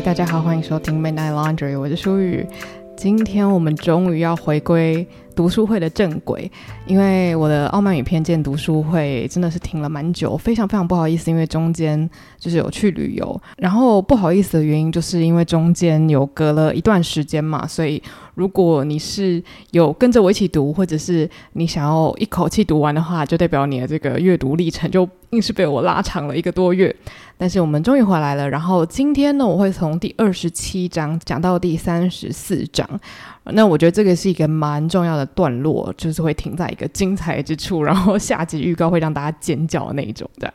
大家好，欢迎收听 Midnight Laundry，我是舒雨。今天我们终于要回归读书会的正轨，因为我的《傲慢与偏见》读书会真的是停了蛮久，非常非常不好意思，因为中间就是有去旅游，然后不好意思的原因就是因为中间有隔了一段时间嘛，所以如果你是有跟着我一起读，或者是你想要一口气读完的话，就代表你的这个阅读历程就硬是被我拉长了一个多月。但是我们终于回来了，然后今天呢，我会从第二十七章讲到第三十四章。那我觉得这个是一个蛮重要的段落，就是会停在一个精彩之处，然后下集预告会让大家尖叫的那一种的。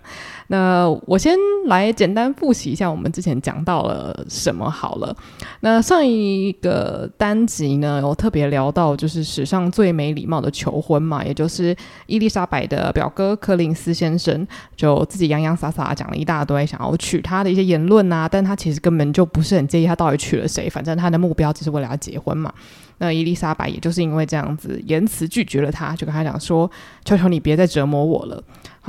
那我先来简单复习一下我们之前讲到了什么好了。那上一个单集呢，我特别聊到就是史上最没礼貌的求婚嘛，也就是伊丽莎白的表哥柯林斯先生就自己洋洋洒洒讲了一大堆想要娶她的一些言论啊，但他其实根本就不是很介意他到底娶了谁，反正他的目标只是为了要结婚嘛。那伊丽莎白也就是因为这样子言辞拒绝了他，就跟他讲说：“求求你别再折磨我了。”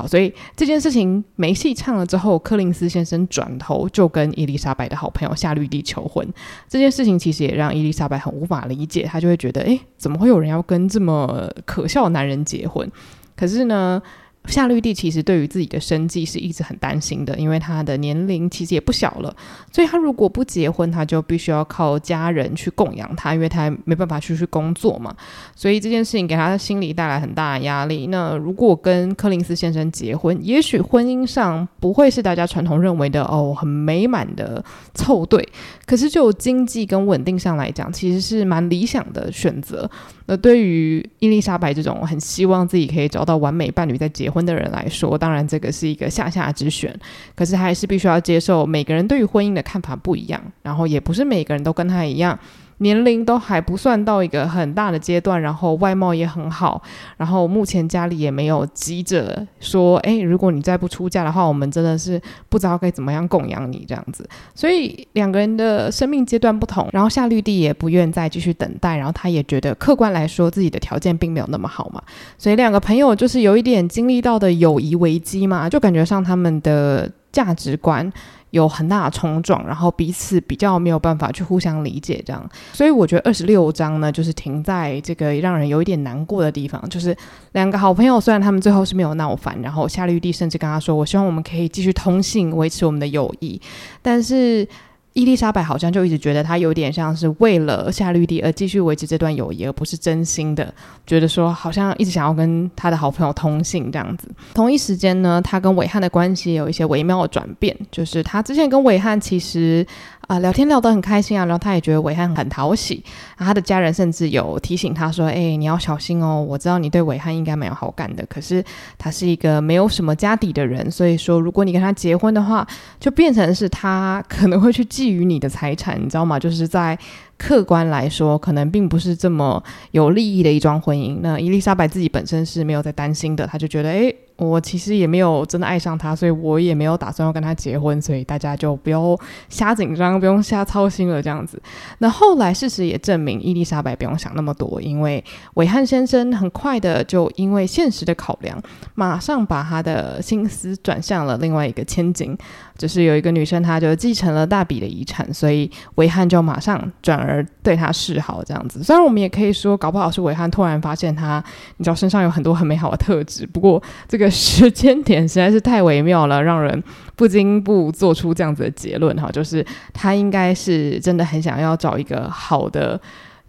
所以这件事情没戏唱了之后，柯林斯先生转头就跟伊丽莎白的好朋友夏绿蒂求婚。这件事情其实也让伊丽莎白很无法理解，她就会觉得：“诶，怎么会有人要跟这么可笑的男人结婚？”可是呢，夏绿蒂其实对于自己的生计是一直很担心的，因为她的年龄其实也不小了，所以她如果不结婚，她就必须要靠家人去供养她，因为她没办法出去工作嘛。所以这件事情给她的心里带来很大的压力。那如果跟柯林斯先生结婚，也许婚姻上不会是大家传统认为的哦很美满的凑对，可是就经济跟稳定上来讲，其实是蛮理想的选择。那对于伊丽莎白这种很希望自己可以找到完美伴侣再结婚的人来说，当然这个是一个下下之选。可是还是必须要接受每个人对于婚姻的看法不一样，然后也不是每个人都跟他一样。年龄都还不算到一个很大的阶段，然后外貌也很好，然后目前家里也没有急着说，哎，如果你再不出嫁的话，我们真的是不知道该怎么样供养你这样子。所以两个人的生命阶段不同，然后夏绿蒂也不愿再继续等待，然后他也觉得客观来说自己的条件并没有那么好嘛，所以两个朋友就是有一点经历到的友谊危机嘛，就感觉上他们的价值观。有很大的冲撞，然后彼此比较没有办法去互相理解，这样，所以我觉得二十六章呢，就是停在这个让人有一点难过的地方，就是两个好朋友，虽然他们最后是没有闹翻，然后夏绿蒂甚至跟他说：“我希望我们可以继续通信，维持我们的友谊。”但是。伊丽莎白好像就一直觉得她有点像是为了夏绿蒂而继续维持这段友谊，而不是真心的觉得说好像一直想要跟他的好朋友通信这样子。同一时间呢，他跟韦翰的关系有一些微妙的转变，就是他之前跟韦翰其实。啊，聊天聊得很开心啊，然后他也觉得韦翰很讨喜，他的家人甚至有提醒他说：“哎，你要小心哦，我知道你对韦翰应该蛮有好感的，可是他是一个没有什么家底的人，所以说如果你跟他结婚的话，就变成是他可能会去觊觎你的财产，你知道吗？就是在。”客观来说，可能并不是这么有利益的一桩婚姻。那伊丽莎白自己本身是没有在担心的，她就觉得，诶，我其实也没有真的爱上他，所以我也没有打算要跟他结婚，所以大家就不用瞎紧张，不用瞎操心了，这样子。那后来事实也证明，伊丽莎白不用想那么多，因为韦翰先生很快的就因为现实的考量，马上把他的心思转向了另外一个千金。就是有一个女生，她就继承了大笔的遗产，所以韦翰就马上转而对她示好，这样子。虽然我们也可以说，搞不好是韦翰突然发现她，你知道身上有很多很美好的特质。不过这个时间点实在是太微妙了，让人不禁不做出这样子的结论哈。就是他应该是真的很想要找一个好的。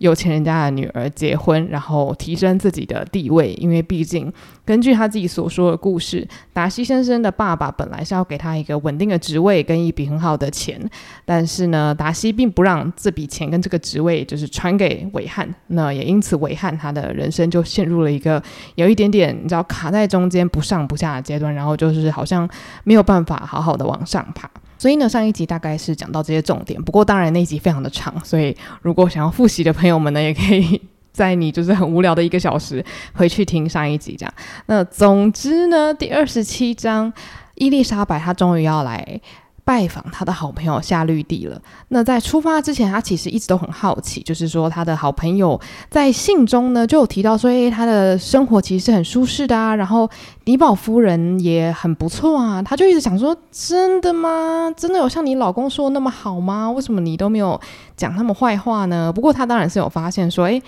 有钱人家的女儿结婚，然后提升自己的地位，因为毕竟根据他自己所说的故事，达西先生的爸爸本来是要给他一个稳定的职位跟一笔很好的钱，但是呢，达西并不让这笔钱跟这个职位就是传给韦翰，那也因此韦翰他的人生就陷入了一个有一点点你知道卡在中间不上不下的阶段，然后就是好像没有办法好好的往上爬。所以呢，上一集大概是讲到这些重点，不过当然那一集非常的长，所以如果想要复习的朋友们呢，也可以在你就是很无聊的一个小时回去听上一集这样。那总之呢，第二十七章，伊丽莎白她终于要来拜访他的好朋友夏绿蒂了。那在出发之前，他其实一直都很好奇，就是说他的好朋友在信中呢就有提到说，诶，他的生活其实是很舒适的啊，然后妮宝夫人也很不错啊。他就一直想说，真的吗？真的有像你老公说的那么好吗？为什么你都没有讲他们坏话呢？不过他当然是有发现说，诶，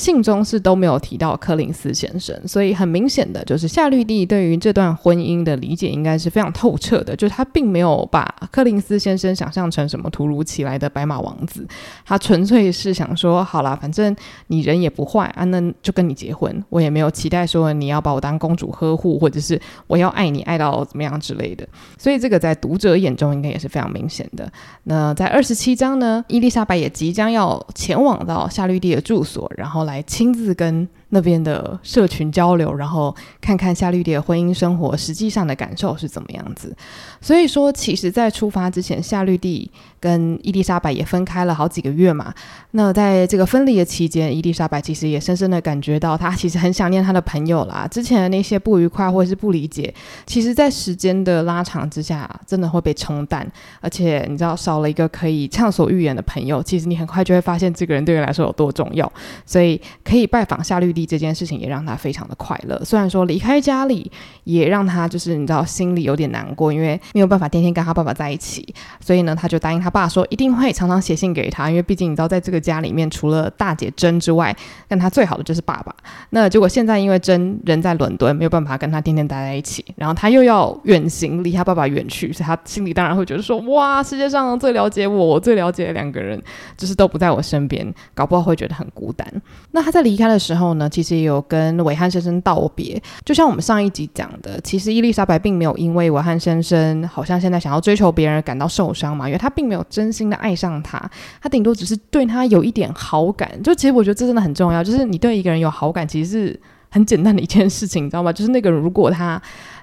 信中是都没有提到柯林斯先生，所以很明显的就是夏绿蒂对于这段婚姻的理解应该是非常透彻的，就是他并没有把柯林斯先生想象成什么突如其来的白马王子，他纯粹是想说，好啦，反正你人也不坏啊，那就跟你结婚，我也没有期待说你要把我当公主呵护，或者是我要爱你爱到怎么样之类的，所以这个在读者眼中应该也是非常明显的。那在二十七章呢，伊丽莎白也即将要前往到夏绿蒂的住所，然后来亲自跟。那边的社群交流，然后看看夏绿蒂的婚姻生活实际上的感受是怎么样子。所以说，其实，在出发之前，夏绿蒂跟伊丽莎白也分开了好几个月嘛。那在这个分离的期间，伊丽莎白其实也深深的感觉到，她其实很想念她的朋友啦。之前的那些不愉快或者是不理解，其实在时间的拉长之下，真的会被冲淡。而且，你知道，少了一个可以畅所欲言的朋友，其实你很快就会发现这个人对你来说有多重要。所以，可以拜访夏绿蒂。这件事情也让他非常的快乐，虽然说离开家里也让他就是你知道心里有点难过，因为没有办法天天跟他爸爸在一起，所以呢，他就答应他爸说一定会常常写信给他，因为毕竟你知道在这个家里面除了大姐珍之外，跟他最好的就是爸爸。那结果现在因为珍人在伦敦，没有办法跟他天天待在一起，然后他又要远行离他爸爸远去，所以他心里当然会觉得说哇，世界上最了解我、我最了解的两个人就是都不在我身边，搞不好会觉得很孤单。那他在离开的时候呢，其实也有跟韦翰先生道别，就像我们上一集讲的，其实伊丽莎白并没有因为韦翰先生好像现在想要追求别人感到受伤嘛，因为她并没有真心的爱上他，她顶多只是对他有一点好感。就其实我觉得这真的很重要，就是你对一个人有好感，其实是很简单的一件事情，你知道吗？就是那个人如果他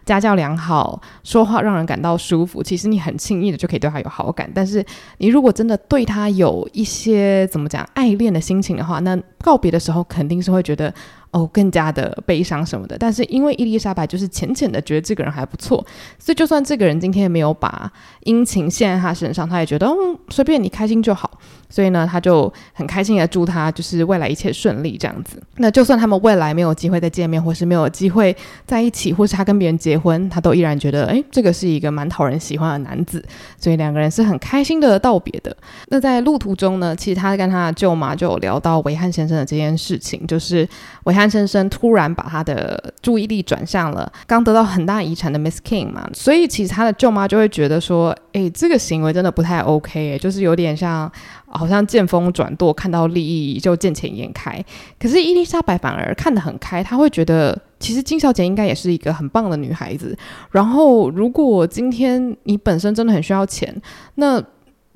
家教良好，说话让人感到舒服，其实你很轻易的就可以对他有好感。但是你如果真的对他有一些怎么讲爱恋的心情的话，那告别的时候肯定是会觉得哦更加的悲伤什么的。但是因为伊丽莎白就是浅浅的觉得这个人还不错，所以就算这个人今天没有把殷勤献在他身上，他也觉得嗯随便你开心就好。所以呢，他就很开心的祝他就是未来一切顺利这样子。那就算他们未来没有机会再见面，或是没有机会在一起，或是他跟别人结婚，他都依然觉得，哎，这个是一个蛮讨人喜欢的男子。所以两个人是很开心的道别的。那在路途中呢，其实他跟他的舅妈就有聊到维汉先生的这件事情，就是韦翰先生突然把他的注意力转向了刚得到很大遗产的 Miss King 嘛，所以其实他的舅妈就会觉得说，哎，这个行为真的不太 OK，哎，就是有点像。好像见风转舵，看到利益就见钱眼开。可是伊丽莎白反而看得很开，她会觉得其实金小姐应该也是一个很棒的女孩子。然后，如果今天你本身真的很需要钱，那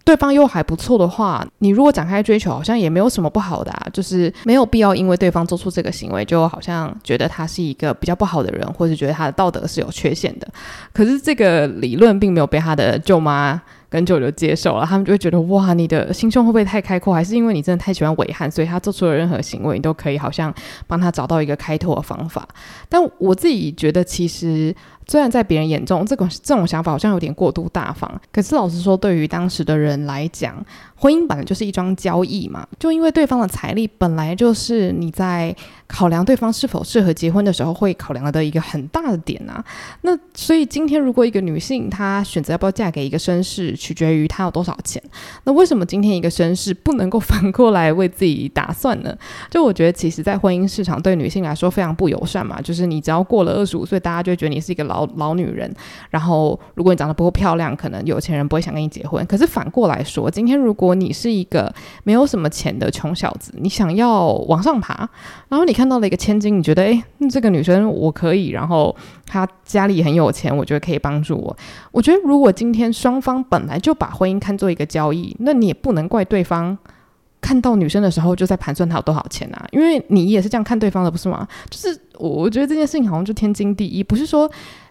对方又还不错的话，你如果展开追求，好像也没有什么不好的啊。就是没有必要因为对方做出这个行为，就好像觉得他是一个比较不好的人，或者觉得他的道德是有缺陷的。可是这个理论并没有被他的舅妈。跟舅舅接受了，他们就会觉得哇，你的心胸会不会太开阔？还是因为你真的太喜欢伟汉，所以他做出了任何行为，你都可以好像帮他找到一个开拓的方法？但我自己觉得，其实。虽然在别人眼中，这个这种想法好像有点过度大方，可是老实说，对于当时的人来讲，婚姻本来就是一桩交易嘛。就因为对方的财力本来就是你在考量对方是否适合结婚的时候会考量的一个很大的点啊。那所以今天如果一个女性她选择要不要嫁给一个绅士，取决于她有多少钱。那为什么今天一个绅士不能够反过来为自己打算呢？就我觉得，其实，在婚姻市场对女性来说非常不友善嘛。就是你只要过了二十五岁，大家就会觉得你是一个老。老女人，然后如果你长得不够漂亮，可能有钱人不会想跟你结婚。可是反过来说，今天如果你是一个没有什么钱的穷小子，你想要往上爬，然后你看看到了一个千金，你觉得哎，这个女生我可以，然后她家里很有钱，我觉得可以帮助我。我觉得如果今天双方本来就把婚姻看作一个交易，那你也不能怪对方。看到女生的时候，就在盘算她有多少钱啊？因为你也是这样看对方的，不是吗？就是我，我觉得这件事情好像就天经地义，不是说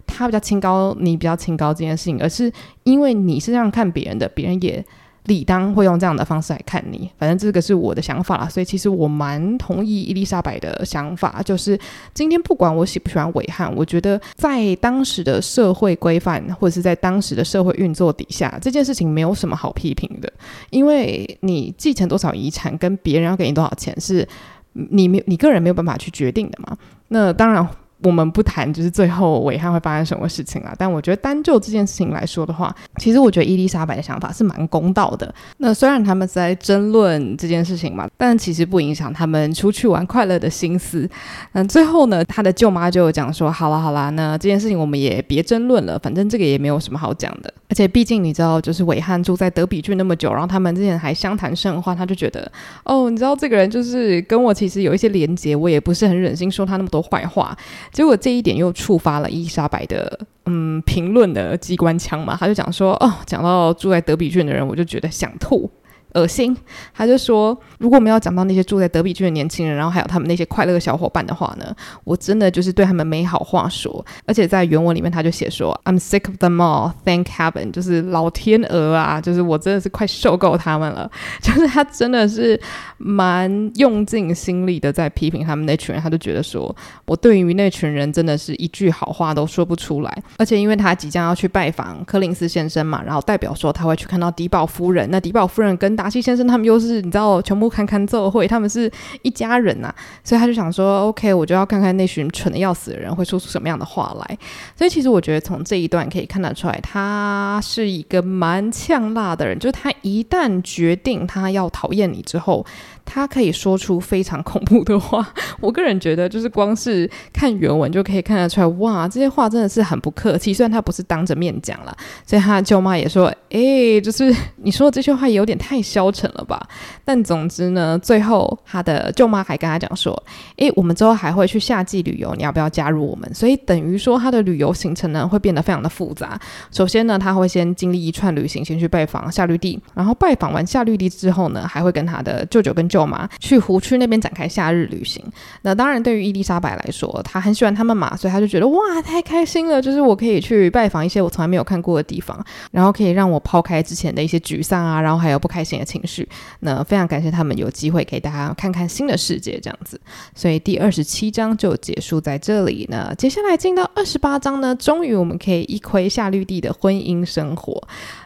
他比较清高，你比较清高这件事情，而是因为你是这样看别人的，别人也理当会用这样的方式来看你，反正这个是我的想法啦，所以其实我蛮同意伊丽莎白的想法，就是今天不管我喜不喜欢韦翰，我觉得在当时的社会规范或者是在当时的社会运作底下，这件事情没有什么好批评的，因为你继承多少遗产跟别人要给你多少钱是你没你个人没有办法去决定的嘛，那当然。我们不谈就是最后韦翰会发生什么事情啊，但我觉得单就这件事情来说的话，其实我觉得伊丽莎白的想法是蛮公道的。那虽然他们在争论这件事情嘛，但其实不影响他们出去玩快乐的心思。那最后呢，他的舅妈就讲说：“好啦好啦，那这件事情我们也别争论了，反正这个也没有什么好讲的。而且毕竟你知道，就是韦翰住在德比郡那么久，然后他们之前还相谈甚欢，他就觉得哦，你知道这个人就是跟我其实有一些连结，我也不是很忍心说他那么多坏话。”结果这一点又触发了伊丽莎白的嗯评论的机关枪嘛，他就讲说哦，讲到住在德比郡的人，我就觉得想吐。恶心，他就说，如果我们要讲到那些住在德比郡的年轻人，然后还有他们那些快乐的小伙伴的话呢，我真的就是对他们没好话说。而且在原文里面，他就写说，I'm sick of them all, thank heaven，就是老天鹅啊，就是我真的是快受够他们了。就是他真的是蛮用尽心力的在批评他们那群人，他就觉得说我对于那群人真的是一句好话都说不出来。而且因为他即将要去拜访柯林斯先生嘛，然后代表说他会去看到迪宝夫人，那迪宝夫人跟达西先生他们又是你知道全部看看奏会，他们是一家人呐、啊，所以他就想说，OK，我就要看看那群蠢的要死的人会说出什么样的话来。所以其实我觉得从这一段可以看得出来，他是一个蛮呛辣的人，就是他一旦决定他要讨厌你之后。他可以说出非常恐怖的话，我个人觉得就是光是看原文就可以看得出来，哇，这些话真的是很不客气。虽然他不是当着面讲了，所以他舅妈也说，哎，就是你说的这些话有点太消沉了吧？但总之呢，最后他的舅妈还跟他讲说，哎，我们之后还会去夏季旅游，你要不要加入我们？所以等于说他的旅游行程呢会变得非常的复杂。首先呢，他会先经历一串旅行，先去拜访夏绿蒂，然后拜访完夏绿蒂之后呢，还会跟他的舅舅跟舅嘛，去湖区那边展开夏日旅行。那当然，对于伊丽莎白来说，她很喜欢他们嘛，所以她就觉得哇，太开心了！就是我可以去拜访一些我从来没有看过的地方，然后可以让我抛开之前的一些沮丧啊，然后还有不开心的情绪。那非常感谢他们有机会给大家看看新的世界，这样子。所以第二十七章就结束在这里呢。接下来进到二十八章呢，终于我们可以一窥夏绿蒂的婚姻生活。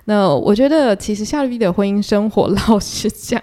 那我觉得，其实夏绿蒂的婚姻生活，老实讲。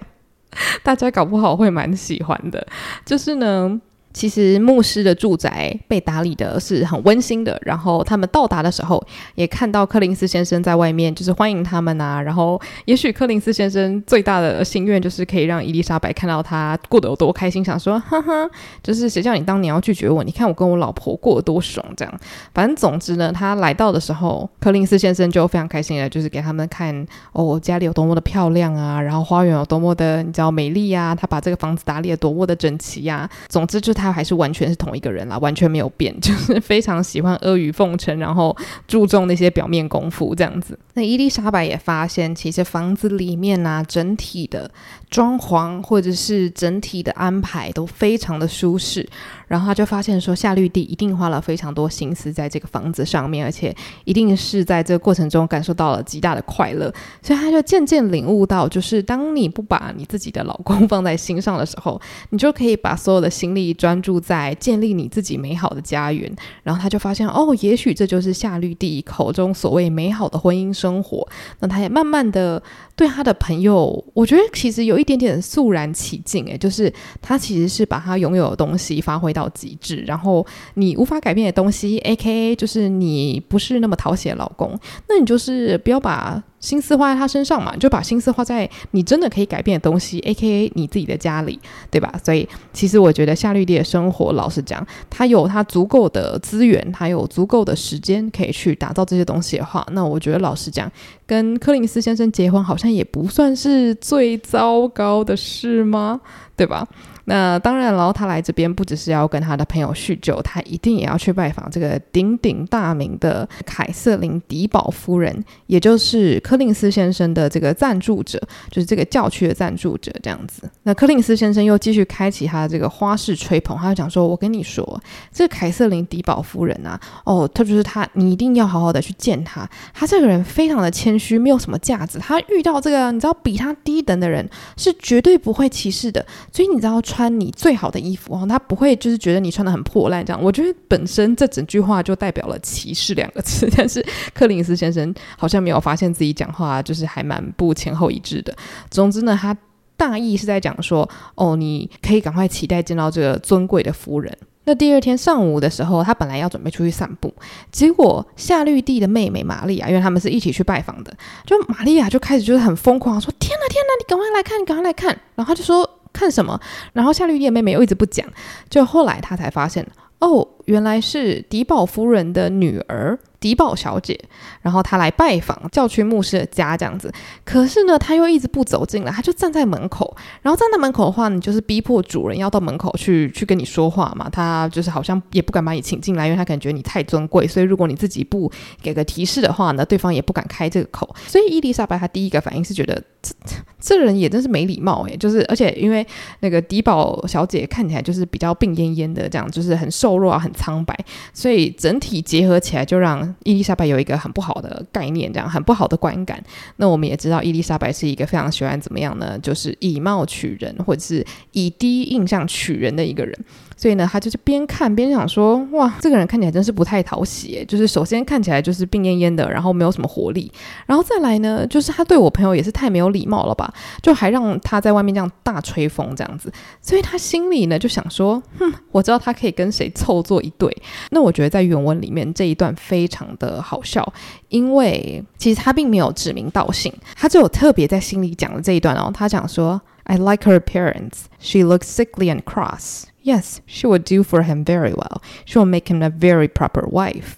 大家搞不好会蛮喜欢的，就是呢。其实牧师的住宅被打理的是很温馨的，然后他们到达的时候也看到柯林斯先生在外面，就是欢迎他们啊。然后也许柯林斯先生最大的心愿就是可以让伊丽莎白看到他过得有多开心，想说哈哈，就是谁叫你当年要拒绝我？你看我跟我老婆过得多爽，这样。反正总之呢，他来到的时候，柯林斯先生就非常开心的，就是给他们看哦，家里有多么的漂亮啊，然后花园有多么的你知道美丽呀，他把这个房子打理得多么的整齐呀。总之就。他他还是完全是同一个人啦，完全没有变，就是非常喜欢阿谀奉承，然后注重那些表面功夫这样子。那伊丽莎白也发现，其实房子里面啊，整体的装潢或者是整体的安排都非常的舒适。然后他就发现说，夏绿蒂一定花了非常多心思在这个房子上面，而且一定是在这个过程中感受到了极大的快乐。所以他就渐渐领悟到，就是当你不把你自己的老公放在心上的时候，你就可以把所有的心力专注在建立你自己美好的家园。然后他就发现，哦，也许这就是夏绿蒂口中所谓美好的婚姻生活。那他也慢慢的对他的朋友，我觉得其实有一点点肃然起敬，诶，就是他其实是把他拥有的东西发挥。到极致，然后你无法改变的东西，AKA 就是你不是那么讨喜的老公，那你就是不要把心思花在他身上嘛，就把心思花在你真的可以改变的东西，AKA 你自己的家里，对吧？所以其实我觉得夏绿蒂的生活，老实讲，他有他足够的资源，他有足够的时间可以去打造这些东西的话，那我觉得老实讲，跟柯林斯先生结婚好像也不算是最糟糕的事吗？对吧？那当然，然后他来这边不只是要跟他的朋友叙旧，他一定也要去拜访这个鼎鼎大名的凯瑟琳·迪宝夫人，也就是柯林斯先生的这个赞助者，就是这个教区的赞助者这样子。那柯林斯先生又继续开启他的这个花式吹捧，他就讲说：“我跟你说，这个凯瑟琳·迪宝夫人啊，哦，他就是他，你一定要好好的去见他。他这个人非常的谦虚，没有什么架子。他遇到这个你知道比他低等的人，是绝对不会歧视的。所以你知道穿你最好的衣服哦，他不会就是觉得你穿得很破烂这样。我觉得本身这整句话就代表了歧视两个字，但是柯林斯先生好像没有发现自己讲话就是还蛮不前后一致的。总之呢，他。大意是在讲说，哦，你可以赶快期待见到这个尊贵的夫人。那第二天上午的时候，他本来要准备出去散步，结果夏绿蒂的妹妹玛利亚，因为他们是一起去拜访的，就玛利亚就开始就是很疯狂说：“天哪，天哪，你赶快来看，你赶快来看！”然后他就说：“看什么？”然后夏绿蒂的妹妹又一直不讲，就后来她才发现，哦，原来是迪宝夫人的女儿。迪宝小姐，然后她来拜访教区牧师的家，这样子。可是呢，她又一直不走进来，她就站在门口。然后站在门口的话，你就是逼迫主人要到门口去去跟你说话嘛。她就是好像也不敢把你请进来，因为她感觉你太尊贵。所以如果你自己不给个提示的话呢，对方也不敢开这个口。所以伊丽莎白她第一个反应是觉得这这人也真是没礼貌诶，就是而且因为那个迪宝小姐看起来就是比较病恹恹的，这样就是很瘦弱啊，很苍白，所以整体结合起来就让。伊丽莎白有一个很不好的概念，这样很不好的观感。那我们也知道，伊丽莎白是一个非常喜欢怎么样呢？就是以貌取人，或者是以第一印象取人的一个人。所以呢，他就是边看边想说：“哇，这个人看起来真是不太讨喜。”就是首先看起来就是病恹恹的，然后没有什么活力。然后再来呢，就是他对我朋友也是太没有礼貌了吧？就还让他在外面这样大吹风这样子。所以他心里呢就想说：“哼，我知道他可以跟谁凑作一对。”那我觉得在原文里面这一段非常的好笑，因为其实他并没有指名道姓，他只有特别在心里讲了这一段哦。他讲说：“I like her appearance. She looks sickly and cross.” Yes, she will do for him very well. She will make him a very proper wife.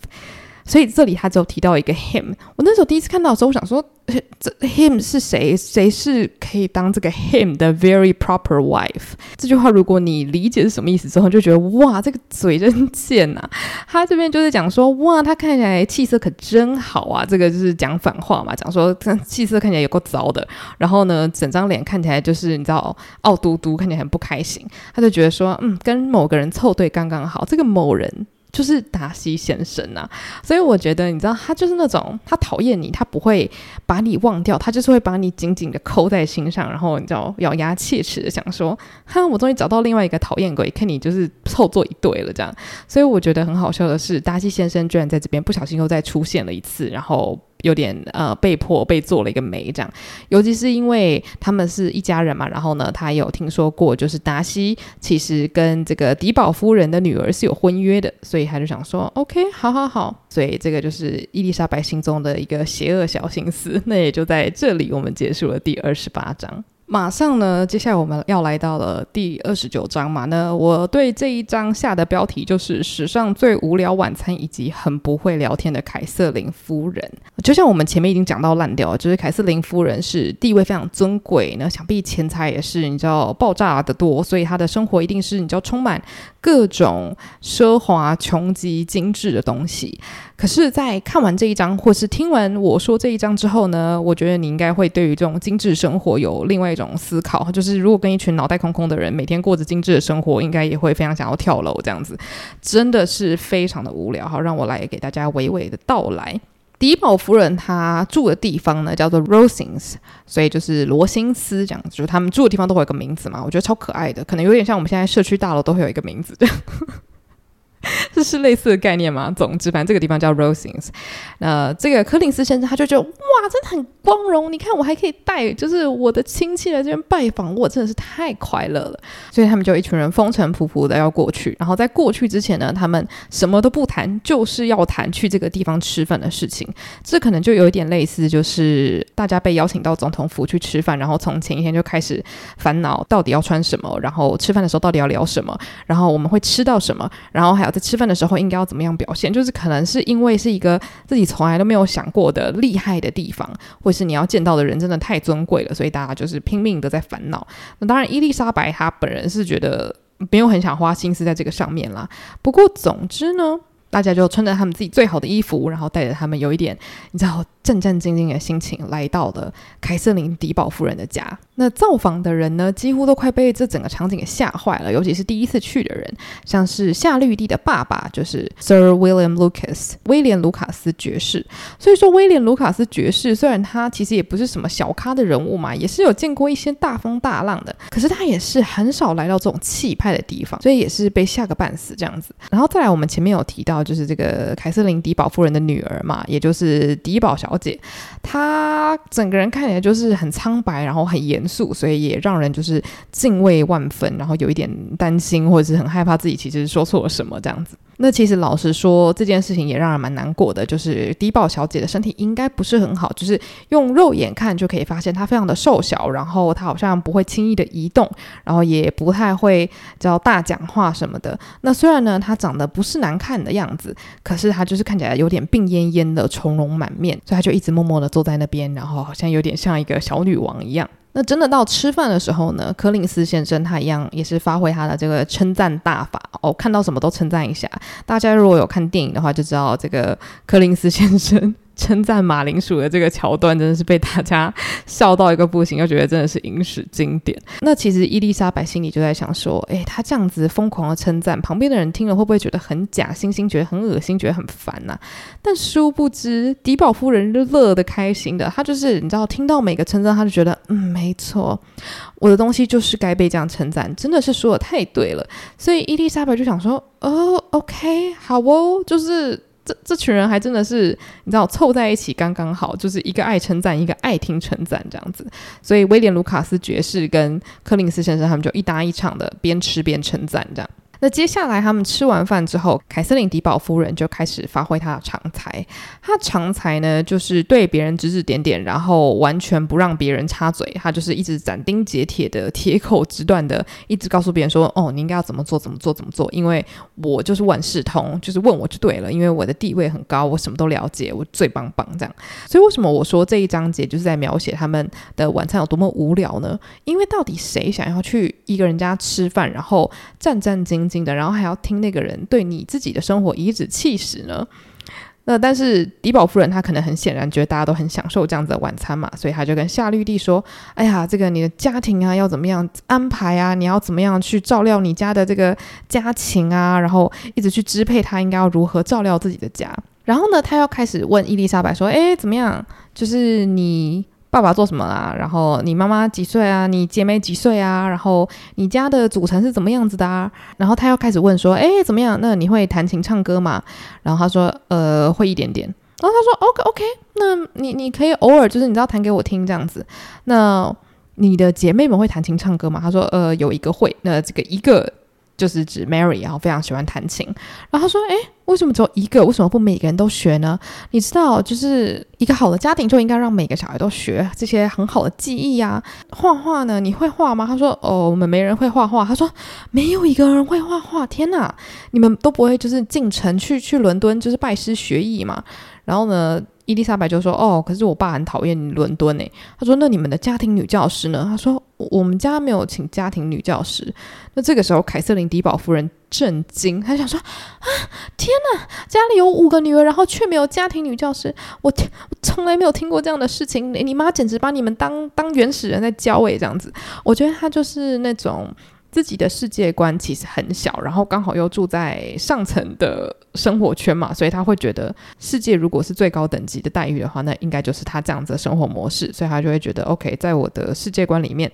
所以这里他只有提到一个 him。我那时候第一次看到的时候，我想说，这 him 是谁？谁是可以当这个 him 的 very proper wife？这句话如果你理解是什么意思之后，就觉得哇，这个嘴真贱呐！他这边就是讲说，哇，他看起来气色可真好啊。这个就是讲反话嘛，讲说这气色看起来有够糟的。然后呢，整张脸看起来就是你知道，傲嘟嘟，看起来很不开心。他就觉得说，嗯，跟某个人凑对刚刚好。这个某人。就是达西先生呐、啊，所以我觉得你知道他就是那种他讨厌你，他不会把你忘掉，他就是会把你紧紧的扣在心上，然后你知道咬牙切齿的想说，哈，我终于找到另外一个讨厌鬼，跟你就是凑作一对了这样。所以我觉得很好笑的是，达西先生居然在这边不小心又再出现了一次，然后。有点呃，被迫被做了一个媒这样，尤其是因为他们是一家人嘛，然后呢，他有听说过，就是达西其实跟这个迪宝夫人的女儿是有婚约的，所以他就想说，OK，好好好，所以这个就是伊丽莎白心中的一个邪恶小心思，那也就在这里，我们结束了第二十八章。马上呢，接下来我们要来到了第二十九章嘛。那我对这一章下的标题就是“史上最无聊晚餐”以及很不会聊天的凯瑟琳夫人。就像我们前面已经讲到烂掉，就是凯瑟琳夫人是地位非常尊贵，那想必钱财也是你知道爆炸的多，所以她的生活一定是你知道充满各种奢华、穷极、精致的东西。可是，在看完这一章，或是听完我说这一章之后呢，我觉得你应该会对于这种精致生活有另外一种思考，就是如果跟一群脑袋空空的人每天过着精致的生活，应该也会非常想要跳楼这样子，真的是非常的无聊。好，让我来给大家娓娓的道来。迪宝夫人她住的地方呢，叫做 Rosings，所以就是罗辛斯这样子，就是他们住的地方都会有个名字嘛，我觉得超可爱的，可能有点像我们现在社区大楼都会有一个名字这样。这 是类似的概念吗？总之，反正这个地方叫 Rosings。那这个柯林斯先生他就觉得哇，真的很光荣。你看，我还可以带，就是我的亲戚来这边拜访，我真的是太快乐了。所以他们就一群人风尘仆仆的要过去。然后在过去之前呢，他们什么都不谈，就是要谈去这个地方吃饭的事情。这可能就有一点类似，就是大家被邀请到总统府去吃饭，然后从前一天就开始烦恼到底要穿什么，然后吃饭的时候到底要聊什么，然后我们会吃到什么，然后还有在吃饭的时候应该要怎么样表现，就是可能是因为是一个自己从来都没有想过的厉害的地方，或是你要见到的人真的太尊贵了，所以大家就是拼命的在烦恼。那当然，伊丽莎白她本人是觉得没有很想花心思在这个上面啦。不过，总之呢。大家就穿着他们自己最好的衣服，然后带着他们有一点你知道战战兢兢的心情，来到了凯瑟琳迪宝夫人的家。那造访的人呢，几乎都快被这整个场景给吓坏了，尤其是第一次去的人，像是夏绿蒂的爸爸，就是 Sir William Lucas 威廉卢卡斯爵士。所以说，威廉卢卡斯爵士虽然他其实也不是什么小咖的人物嘛，也是有见过一些大风大浪的，可是他也是很少来到这种气派的地方，所以也是被吓个半死这样子。然后再来，我们前面有提到。就是这个凯瑟琳迪宝夫人的女儿嘛，也就是迪宝小姐，她整个人看起来就是很苍白，然后很严肃，所以也让人就是敬畏万分，然后有一点担心或者是很害怕自己其实说错了什么这样子。那其实老实说，这件事情也让人蛮难过的。就是迪宝小姐的身体应该不是很好，就是用肉眼看就可以发现她非常的瘦小，然后她好像不会轻易的移动，然后也不太会叫大讲话什么的。那虽然呢，她长得不是难看的样子，可是她就是看起来有点病恹恹的，愁容满面，所以她就一直默默的坐在那边，然后好像有点像一个小女王一样。那真的到吃饭的时候呢，柯林斯先生他一样也是发挥他的这个称赞大法哦，看到什么都称赞一下。大家如果有看电影的话，就知道这个柯林斯先生。称赞马铃薯的这个桥段真的是被大家笑到一个不行，又觉得真的是影史经典。那其实伊丽莎白心里就在想说，诶，她这样子疯狂的称赞，旁边的人听了会不会觉得很假惺惺，觉得很恶心，觉得很烦呐、但殊不知，迪宝夫人就乐得开心的，她就是你知道，听到每个称赞，她就觉得嗯，没错，我的东西就是该被这样称赞，真的是说的太对了。所以伊丽莎白就想说，哦，OK，好哦，就是。这这群人还真的是，你知道，凑在一起刚刚好，就是一个爱称赞，一个爱听称赞这样子。所以威廉卢卡斯爵士跟柯林斯先生他们就一搭一场的，边吃边称赞这样。那接下来他们吃完饭之后，凯瑟琳迪宝夫人就开始发挥她的长才。她长才呢，就是对别人指指点点，然后完全不让别人插嘴。她就是一直斩钉截铁的、铁口直断的，一直告诉别人说：“哦，你应该要怎么做，怎么做，怎么做。”因为我就是万事通，就是问我就对了。因为我的地位很高，我什么都了解，我最棒棒这样。所以为什么我说这一章节就是在描写他们的晚餐有多么无聊呢？因为到底谁想要去一个人家吃饭，然后战战兢兢？的，然后还要听那个人对你自己的生活颐指气使呢？那但是迪宝夫人她可能很显然觉得大家都很享受这样子的晚餐嘛，所以她就跟夏绿蒂说：“哎呀，这个你的家庭啊要怎么样安排啊？你要怎么样去照料你家的这个家禽啊？然后一直去支配他应该要如何照料自己的家。然后呢，他要开始问伊丽莎白说：‘哎，怎么样？就是你。’”爸爸做什么啊？然后你妈妈几岁啊？你姐妹几岁啊？然后你家的组成是怎么样子的啊？然后他又开始问说：“诶，怎么样？那你会弹琴唱歌吗？”然后他说：“呃，会一点点。”然后他说：“OK OK，那你你可以偶尔就是你知道弹给我听这样子。那你的姐妹们会弹琴唱歌吗？”他说：“呃，有一个会。那这个一个。”就是指 Mary，然后非常喜欢弹琴。然后他说：“诶，为什么只有一个？为什么不每个人都学呢？你知道，就是一个好的家庭就应该让每个小孩都学这些很好的技艺呀。画画呢，你会画吗？”他说：“哦，我们没人会画画。”他说：“没有一个人会画画。天哪，你们都不会就是进城去去伦敦就是拜师学艺嘛？”然后呢，伊丽莎白就说：“哦，可是我爸很讨厌伦敦诶。”他说：“那你们的家庭女教师呢？”他说：“我们家没有请家庭女教师。”那这个时候，凯瑟琳迪宝夫人震惊，她想说：“啊，天哪！家里有五个女儿，然后却没有家庭女教师，我天我从来没有听过这样的事情。你妈简直把你们当当原始人在教诶，这样子。我觉得她就是那种。”自己的世界观其实很小，然后刚好又住在上层的生活圈嘛，所以他会觉得世界如果是最高等级的待遇的话，那应该就是他这样子的生活模式，所以他就会觉得 OK，在我的世界观里面，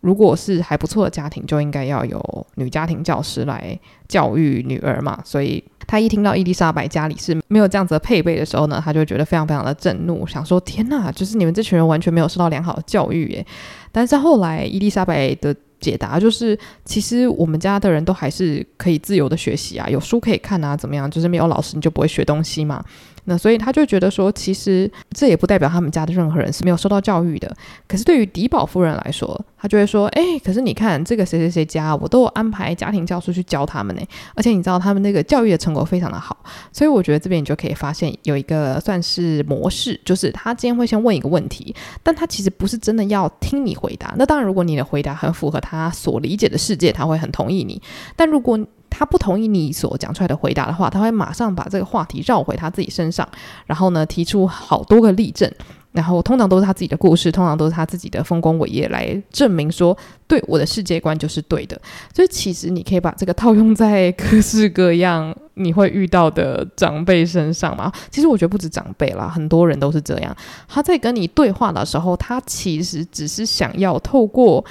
如果是还不错的家庭，就应该要有女家庭教师来教育女儿嘛。所以他一听到伊丽莎白家里是没有这样子的配备的时候呢，他就觉得非常非常的震怒，想说天哪，就是你们这群人完全没有受到良好的教育耶。但是后来伊丽莎白的解答就是，其实我们家的人都还是可以自由的学习啊，有书可以看啊，怎么样？就是没有老师你就不会学东西嘛。那所以他就觉得说，其实这也不代表他们家的任何人是没有受到教育的。可是对于狄宝夫人来说，他就会说，哎，可是你看这个谁谁谁家，我都有安排家庭教师去教他们呢。而且你知道他们那个教育的成果非常的好。所以我觉得这边你就可以发现有一个算是模式，就是他今天会先问一个问题，但他其实不是真的要听你回答。那当然，如果你的回答很符合他所理解的世界，他会很同意你。但如果他不同意你所讲出来的回答的话，他会马上把这个话题绕回他自己身上，然后呢，提出好多个例证，然后通常都是他自己的故事，通常都是他自己的丰功伟业来证明说，对，我的世界观就是对的。所以其实你可以把这个套用在各式各样你会遇到的长辈身上嘛。其实我觉得不止长辈啦，很多人都是这样。他在跟你对话的时候，他其实只是想要透过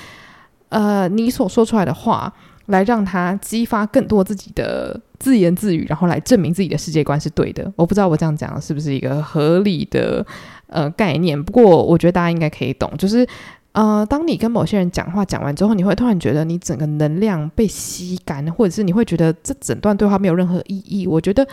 呃你所说出来的话。来让他激发更多自己的自言自语，然后来证明自己的世界观是对的。我不知道我这样讲是不是一个合理的呃概念，不过我觉得大家应该可以懂。就是呃，当你跟某些人讲话讲完之后，你会突然觉得你整个能量被吸干，或者是你会觉得这整段对话没有任何意义。我觉得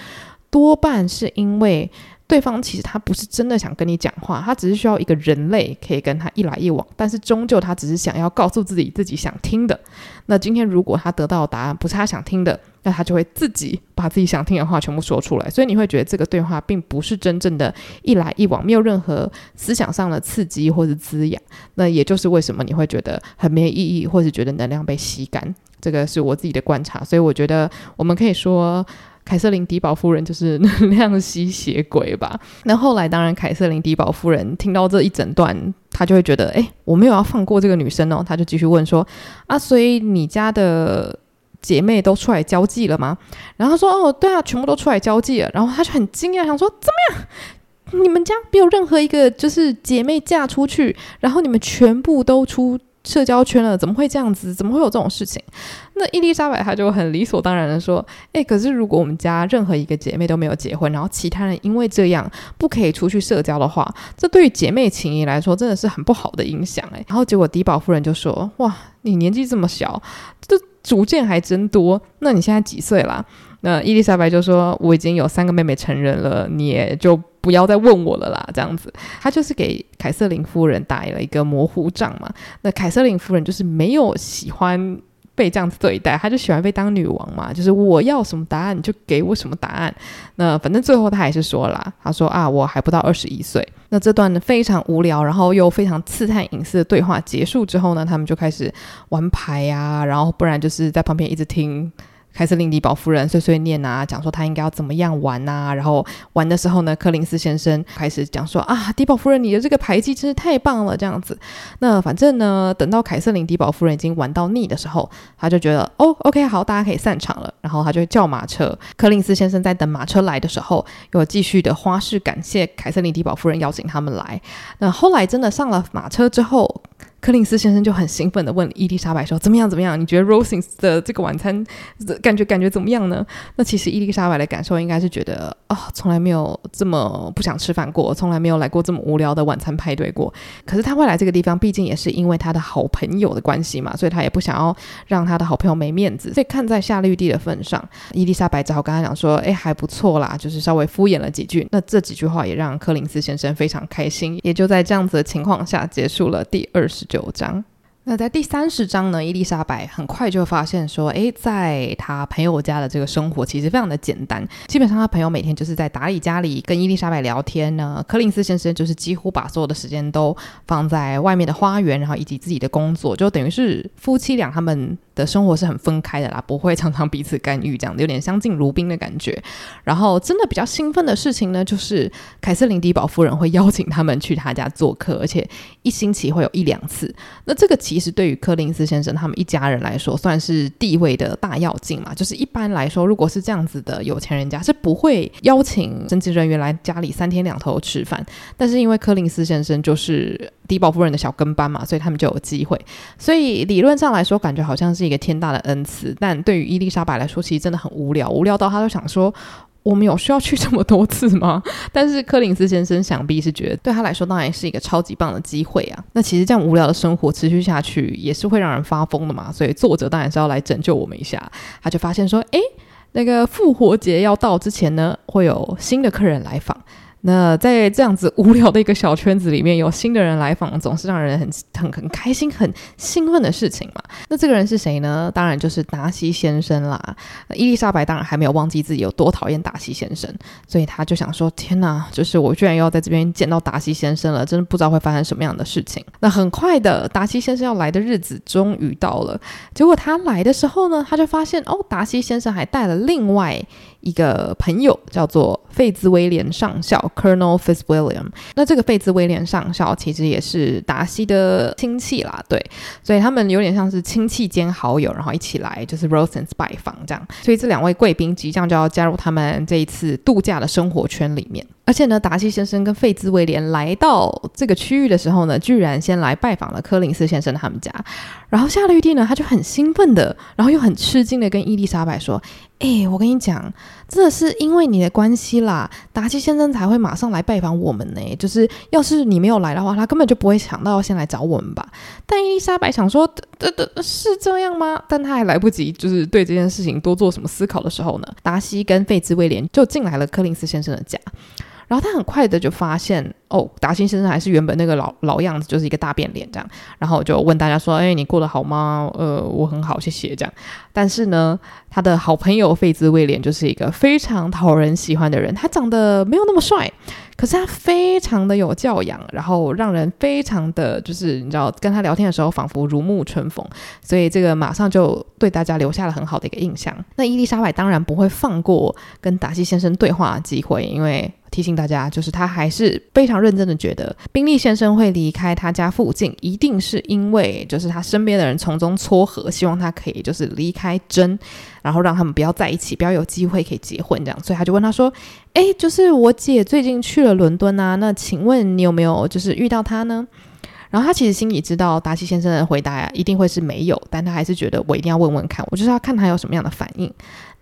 多半是因为。对方其实他不是真的想跟你讲话，他只是需要一个人类可以跟他一来一往，但是终究他只是想要告诉自己自己想听的。那今天如果他得到的答案不是他想听的，那他就会自己把自己想听的话全部说出来。所以你会觉得这个对话并不是真正的一来一往，没有任何思想上的刺激或者滋养。那也就是为什么你会觉得很没意义，或是觉得能量被吸干。这个是我自己的观察，所以我觉得我们可以说。凯瑟琳·狄宝夫人就是 能量吸血鬼吧？那后来，当然，凯瑟琳·狄宝夫人听到这一整段，她就会觉得，哎，我没有要放过这个女生哦。她就继续问说：“啊，所以你家的姐妹都出来交际了吗？”然后说：“哦，对啊，全部都出来交际了。”然后她就很惊讶，想说：“怎么样？你们家没有任何一个就是姐妹嫁出去，然后你们全部都出？”社交圈了，怎么会这样子？怎么会有这种事情？那伊丽莎白她就很理所当然的说：“诶，可是如果我们家任何一个姐妹都没有结婚，然后其他人因为这样不可以出去社交的话，这对于姐妹情谊来说真的是很不好的影响。”诶，然后结果狄宝夫人就说：“哇，你年纪这么小，这主见还真多。那你现在几岁啦？”那伊丽莎白就说：“我已经有三个妹妹成人了，你也就。”不要再问我了啦，这样子，她就是给凯瑟琳夫人打了一个模糊仗嘛。那凯瑟琳夫人就是没有喜欢被这样子对待，他就喜欢被当女王嘛，就是我要什么答案你就给我什么答案。那反正最后他还是说了，他说啊，我还不到二十一岁。那这段非常无聊，然后又非常刺探隐私的对话结束之后呢，他们就开始玩牌呀，然后不然就是在旁边一直听。凯瑟琳·迪宝夫人碎碎念啊，讲说她应该要怎么样玩啊，然后玩的时候呢，柯林斯先生开始讲说啊，迪宝夫人，你的这个牌技真是太棒了，这样子。那反正呢，等到凯瑟琳·迪宝夫人已经玩到腻的时候，他就觉得哦，OK，好，大家可以散场了。然后他就叫马车。柯林斯先生在等马车来的时候，又继续的花式感谢凯瑟琳·迪宝夫人邀请他们来。那后来真的上了马车之后。柯林斯先生就很兴奋地问伊丽莎白说：“怎么样？怎么样？你觉得 Rosings 的这个晚餐感觉感觉怎么样呢？”那其实伊丽莎白的感受应该是觉得啊、从来没有这么不想吃饭过，从来没有来过这么无聊的晚餐派对过。可是他会来这个地方，毕竟也是因为他的好朋友的关系嘛，所以他也不想要让他的好朋友没面子。所以看在夏绿蒂的份上，伊丽莎白只好跟他讲说：“哎，还不错啦，就是稍微敷衍了几句。”那这几句话也让柯林斯先生非常开心。也就在这样子的情况下，结束了第二十九章。那在第三十章呢，伊丽莎白很快就发现说，诶，在她朋友家的这个生活其实非常的简单，基本上她朋友每天就是在打理家里，跟伊丽莎白聊天呢。柯林斯先生就是几乎把所有的时间都放在外面的花园，然后以及自己的工作，就等于是夫妻俩他们的生活是很分开的啦，不会常常彼此干预，这样有点相敬如宾的感觉。然后真的比较兴奋的事情呢，就是凯瑟琳·狄宝夫人会邀请他们去他家做客，而且一星期会有一两次。那这个其实对于柯林斯先生他们一家人来说，算是地位的大跃进嘛。就是一般来说，如果是这样子的有钱人家，是不会邀请神职人员来家里三天两头吃饭。但是因为柯林斯先生就是狄宝夫人的小跟班嘛，所以他们就有机会。所以理论上来说，感觉好像是一个天大的恩赐。但对于伊丽莎白来说，其实真的很无聊，无聊到她都想说：我们有需要去 这么多次吗？但是柯林斯先生想必是觉得，对他来说当然是一个超级棒的机会啊。那其实这样无聊的生活持续下去，也是会让人发疯的嘛。所以作者当然是要来拯救我们一下。他就发现说：诶……那个复活节要到之前呢，会有新的客人来访。那在这样子无聊的一个小圈子里面，有新的人来访，总是让人很很很开心、很兴奋的事情嘛。那这个人是谁呢？当然就是达西先生啦。伊丽莎白当然还没有忘记自己有多讨厌达西先生，所以他就想说：天哪，就是我居然又要在这边见到达西先生了，真的不知道会发生什么样的事情。那很快的，达西先生要来的日子终于到了。结果他来的时候呢，他就发现哦，达西先生还带了另外一个朋友，叫做费兹威廉上校。Colonel Fitzwilliam，那这个费兹威廉上校其实也是达西的亲戚啦，对，所以他们有点像是亲戚兼好友，然后一起来就是 Rosens 拜访这样，所以这两位贵宾即将就要加入他们这一次度假的生活圈里面。而且呢，达西先生跟费兹威廉来到这个区域的时候呢，居然先来拜访了柯林斯先生他们家。然后夏绿蒂呢，他就很兴奋的，然后又很吃惊的跟伊丽莎白说：“哎，我跟你讲，真的是因为你的关系啦，达西先生才会马上来拜访我们呢。就是要是你没有来的话，他根本就不会想到要先来找我们吧。”但伊丽莎白想说：“这这是这样吗？”但他还来不及就是对这件事情多做什么思考的时候呢，达西跟费兹威廉就进来了柯林斯先生的家。然后他很快的就发现，哦，达西先生还是原本那个老老样子，就是一个大变脸这样。然后就问大家说：“哎，你过得好吗？”呃，我很好，谢谢这样。但是呢，他的好朋友费兹威廉就是一个非常讨人喜欢的人。他长得没有那么帅，可是他非常的有教养，然后让人非常的就是你知道，跟他聊天的时候仿佛如沐春风。所以这个马上就对大家留下了很好的一个印象。那伊丽莎白当然不会放过跟达西先生对话的机会，因为。提醒大家，就是他还是非常认真的觉得，宾利先生会离开他家附近，一定是因为就是他身边的人从中撮合，希望他可以就是离开真，然后让他们不要在一起，不要有机会可以结婚这样。所以他就问他说：“哎，就是我姐最近去了伦敦啊，那请问你有没有就是遇到他呢？”然后他其实心里知道达西先生的回答呀，一定会是没有，但他还是觉得我一定要问问看，我就是要看他有什么样的反应。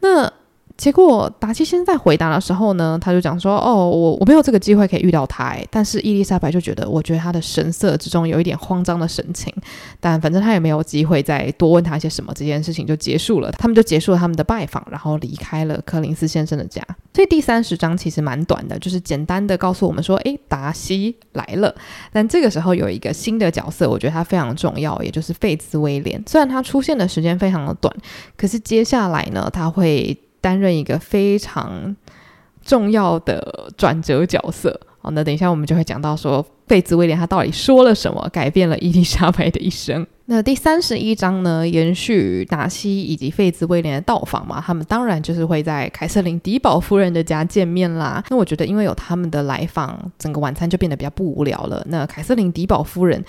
那。结果达西先生在回答的时候呢，他就讲说：“哦，我我没有这个机会可以遇到他。”，但是伊丽莎白就觉得，我觉得他的神色之中有一点慌张的神情。但反正他也没有机会再多问他一些什么，这件事情就结束了。他们就结束了他们的拜访，然后离开了柯林斯先生的家。所以第三十章其实蛮短的，就是简单的告诉我们说：“诶，达西来了。”但这个时候有一个新的角色，我觉得他非常重要，也就是费兹威廉。虽然他出现的时间非常的短，可是接下来呢，他会。担任一个非常重要的转折角色。好，那等一下我们就会讲到说，费兹威廉他到底说了什么，改变了伊丽莎白的一生。那第三十一章呢，延续达西以及费兹威廉的到访嘛，他们当然就是会在凯瑟琳迪宝夫人的家见面啦。那我觉得，因为有他们的来访，整个晚餐就变得比较不无聊了。那凯瑟琳迪宝夫人。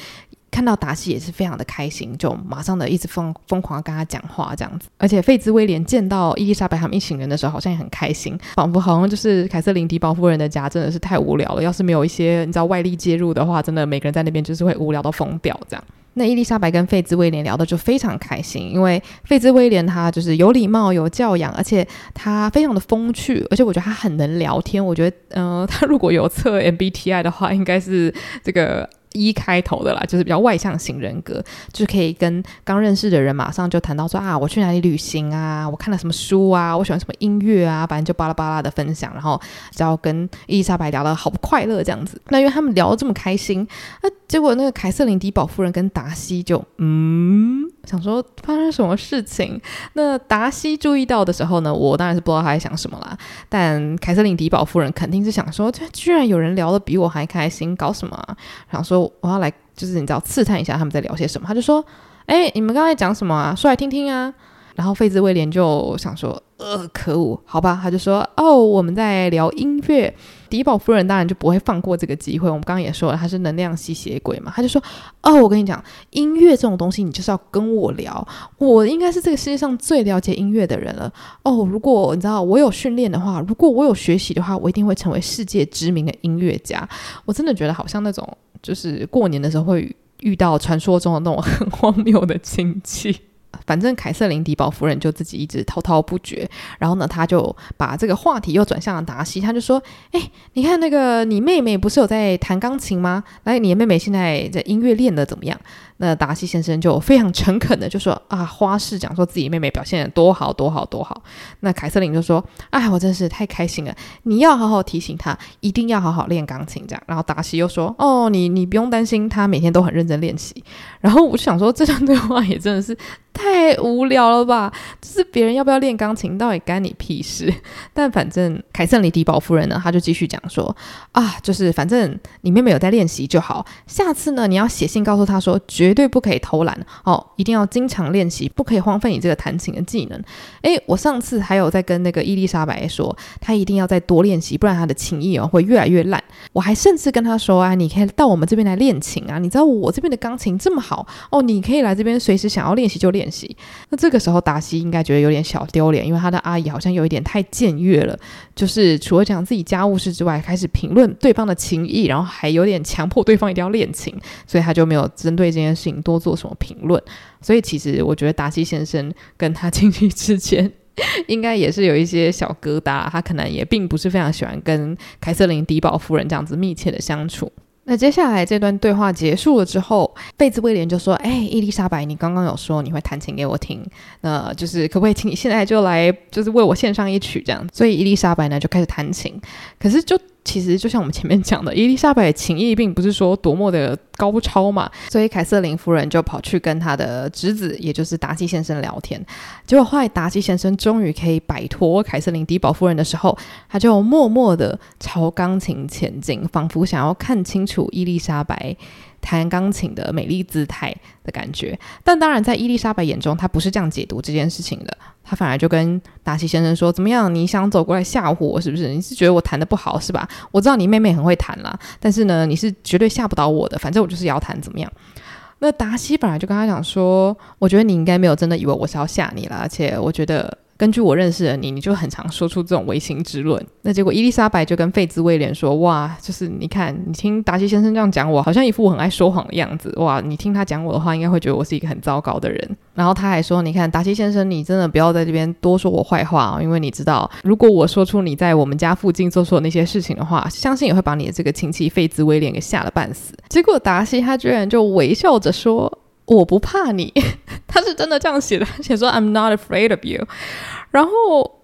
看到达西也是非常的开心，就马上的一直疯疯狂跟他讲话这样子。而且费兹威廉见到伊丽莎白他们一行人的时候，好像也很开心，仿佛好像就是凯瑟琳迪宝夫人的家真的是太无聊了。要是没有一些你知道外力介入的话，真的每个人在那边就是会无聊到疯掉这样。那伊丽莎白跟费兹威廉聊的就非常开心，因为费兹威廉他就是有礼貌、有教养，而且他非常的风趣，而且我觉得他很能聊天。我觉得，嗯、他如果有测 MBTI 的话，应该是这个。一开头的啦，就是比较外向型人格，就是可以跟刚认识的人马上就谈到说啊，我去哪里旅行啊，我看了什么书啊，我喜欢什么音乐啊，反正就巴拉巴拉的分享，然后只要跟伊丽莎白聊得好不快乐这样子。那因为他们聊得这么开心，那结果那个凯瑟琳迪宝夫人跟达西就嗯。想说发生什么事情？那达西注意到的时候呢，我当然是不知道他在想什么啦。但凯瑟琳迪宝夫人肯定是想说，居然有人聊得比我还开心，搞什么啊？想说我要来，就是你知道刺探一下他们在聊些什么。他就说：“哎，你们刚才讲什么啊？说来听听啊。”然后费兹威廉就想说：“呃，可恶，好吧。”他就说：“哦，我们在聊音乐。”迪宝夫人当然就不会放过这个机会。我们刚刚也说了，她是能量吸血鬼嘛。她就说：“哦，我跟你讲，音乐这种东西，你就是要跟我聊。我应该是这个世界上最了解音乐的人了。哦，如果你知道我有训练的话，如果我有学习的话，我一定会成为世界知名的音乐家。我真的觉得好像那种，就是过年的时候会遇到传说中的那种很荒谬的亲戚。”反正凯瑟琳迪宝夫人就自己一直滔滔不绝，然后呢，他就把这个话题又转向了达西，他就说：“哎，你看那个你妹妹不是有在弹钢琴吗？来，你的妹妹现在在音乐练的怎么样？”那达西先生就非常诚恳的就说：“啊，花式讲说自己妹妹表现得多好多好多好。”那凯瑟琳就说：“哎，我真是太开心了！你要好好提醒她，一定要好好练钢琴。”这样，然后达西又说：“哦，你你不用担心，她每天都很认真练习。”然后我就想说，这段对话也真的是。太无聊了吧！就是别人要不要练钢琴，到底干你屁事？但反正凯瑟琳迪宝夫人呢，她就继续讲说啊，就是反正你妹妹有在练习就好。下次呢，你要写信告诉她说，绝绝对不可以偷懒哦，一定要经常练习，不可以荒废你这个弹琴的技能。诶，我上次还有在跟那个伊丽莎白说，她一定要再多练习，不然她的琴艺哦会越来越烂。我还甚至跟她说啊，你可以到我们这边来练琴啊，你知道我这边的钢琴这么好哦，你可以来这边随时想要练习就练习。那这个时候，达西应该觉得有点小丢脸，因为他的阿姨好像有一点太僭越了，就是除了讲自己家务事之外，开始评论对方的琴艺，然后还有点强迫对方一定要练琴，所以他就没有针对这件事情多做什么评论。所以其实我觉得达西先生跟他亲戚之间 应该也是有一些小疙瘩，他可能也并不是非常喜欢跟凯瑟琳迪宝夫人这样子密切的相处。那接下来这段对话结束了之后，贝兹威廉就说：“哎，伊丽莎白，你刚刚有说你会弹琴给我听，那就是可不可以请你现在就来，就是为我献上一曲这样？”所以伊丽莎白呢就开始弹琴，可是就。其实就像我们前面讲的，伊丽莎白的情谊并不是说多么的高超嘛，所以凯瑟琳夫人就跑去跟她的侄子，也就是达西先生聊天。结果后来达西先生终于可以摆脱凯瑟琳迪宝夫人的时候，他就默默的朝钢琴前进，仿佛想要看清楚伊丽莎白。弹钢琴的美丽姿态的感觉，但当然，在伊丽莎白眼中，她不是这样解读这件事情的。她反而就跟达西先生说：“怎么样？你想走过来吓唬我是不是？你是觉得我弹得不好是吧？我知道你妹妹很会弹啦，但是呢，你是绝对吓不倒我的。反正我就是要弹，怎么样？”那达西本来就跟他讲说：“我觉得你应该没有真的以为我是要吓你了，而且我觉得。”根据我认识的你，你就很常说出这种唯心之论。那结果伊丽莎白就跟费兹威廉说：“哇，就是你看，你听达西先生这样讲我，好像一副我很爱说谎的样子。哇，你听他讲我的话，应该会觉得我是一个很糟糕的人。”然后他还说：“你看，达西先生，你真的不要在这边多说我坏话哦，因为你知道，如果我说出你在我们家附近做错的那些事情的话，相信也会把你的这个亲戚费兹威廉给吓得半死。”结果达西他居然就微笑着说。我不怕你，他是真的这样写的，写说 I'm not afraid of you。然后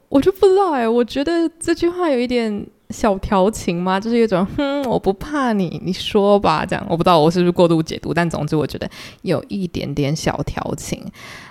我就不知道哎，我觉得这句话有一点小调情吗，就是一种哼，我不怕你，你说吧，这样。我不知道我是不是过度解读，但总之我觉得有一点点小调情。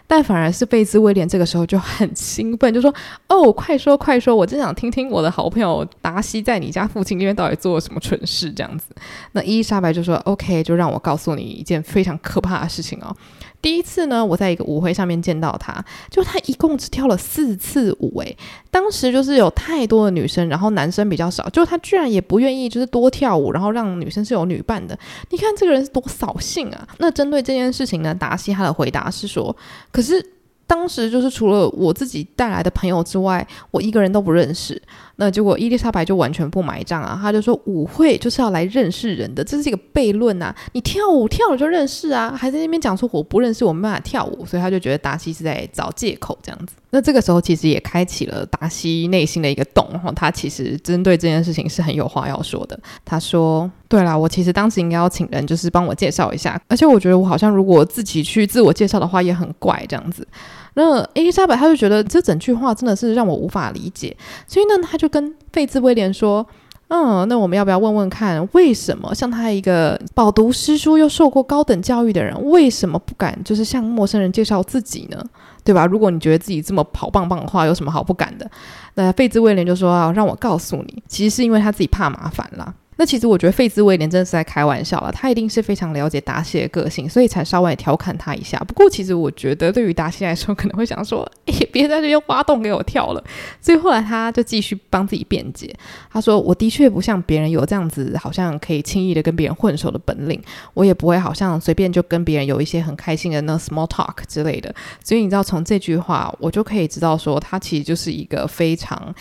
但反而是贝兹威廉这个时候就很兴奋，就说：“哦，快说快说，我真想听听我的好朋友达西在你家附近那边到底做了什么蠢事。”这样子，那伊丽莎白就说：“OK，就让我告诉你一件非常可怕的事情哦。第一次呢，我在一个舞会上面见到他，就他一共只跳了四次舞，诶，当时就是有太多的女生，然后男生比较少，就他居然也不愿意就是多跳舞，然后让女生是有女伴的。你看这个人是多扫兴啊！那针对这件事情呢，达西他的回答是说，可是当时就是除了我自己带来的朋友之外，我一个人都不认识。那结果伊丽莎白就完全不买账啊，她就说舞会就是要来认识人的，这是一个悖论啊！你跳舞跳了就认识啊，还在那边讲说我不认识，我没办法跳舞，所以他就觉得达西是在找借口这样子。那这个时候其实也开启了达西内心的一个洞，然后他其实针对这件事情是很有话要说的。他说：“对啦，我其实当时应该要请人就是帮我介绍一下，而且我觉得我好像如果自己去自我介绍的话也很怪这样子。”那伊丽莎白她就觉得这整句话真的是让我无法理解，所以呢，他就跟费兹威廉说：“嗯，那我们要不要问问看，为什么像他一个饱读诗书又受过高等教育的人，为什么不敢就是向陌生人介绍自己呢？对吧？如果你觉得自己这么好棒棒的话，有什么好不敢的？”那费兹威廉就说：“啊，让我告诉你，其实是因为他自己怕麻烦啦。”那其实我觉得费兹威廉真的是在开玩笑了，他一定是非常了解达西的个性，所以才稍微调侃他一下。不过其实我觉得对于达西来说，可能会想说：“哎，别在这边挖洞给我跳了。”所以后来他就继续帮自己辩解，他说：“我的确不像别人有这样子，好像可以轻易的跟别人混熟的本领，我也不会好像随便就跟别人有一些很开心的那 small talk 之类的。”所以你知道，从这句话我就可以知道说，他其实就是一个非常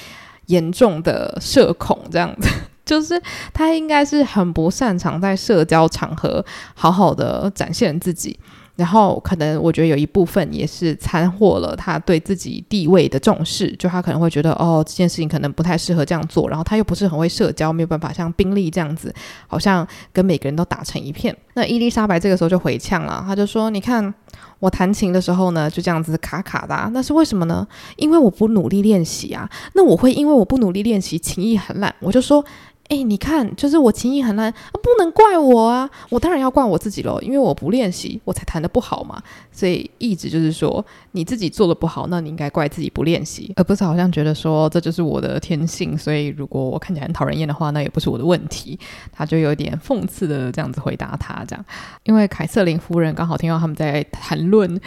严重的社恐这样子。就是他应该是很不擅长在社交场合好好的展现自己，然后可能我觉得有一部分也是掺和了他对自己地位的重视，就他可能会觉得哦，这件事情可能不太适合这样做，然后他又不是很会社交，没有办法像宾利这样子，好像跟每个人都打成一片。那伊丽莎白这个时候就回呛了，他就说：“你看我弹琴的时候呢，就这样子卡卡的，那是为什么呢？因为我不努力练习啊。那我会因为我不努力练习，琴艺很烂。”我就说。哎，你看，就是我琴艺很烂，不能怪我啊！我当然要怪我自己喽，因为我不练习，我才弹得不好嘛。所以一直就是说，你自己做的不好，那你应该怪自己不练习，而不是好像觉得说这就是我的天性。所以如果我看起来很讨人厌的话，那也不是我的问题。他就有点讽刺的这样子回答他，这样，因为凯瑟琳夫人刚好听到他们在谈论。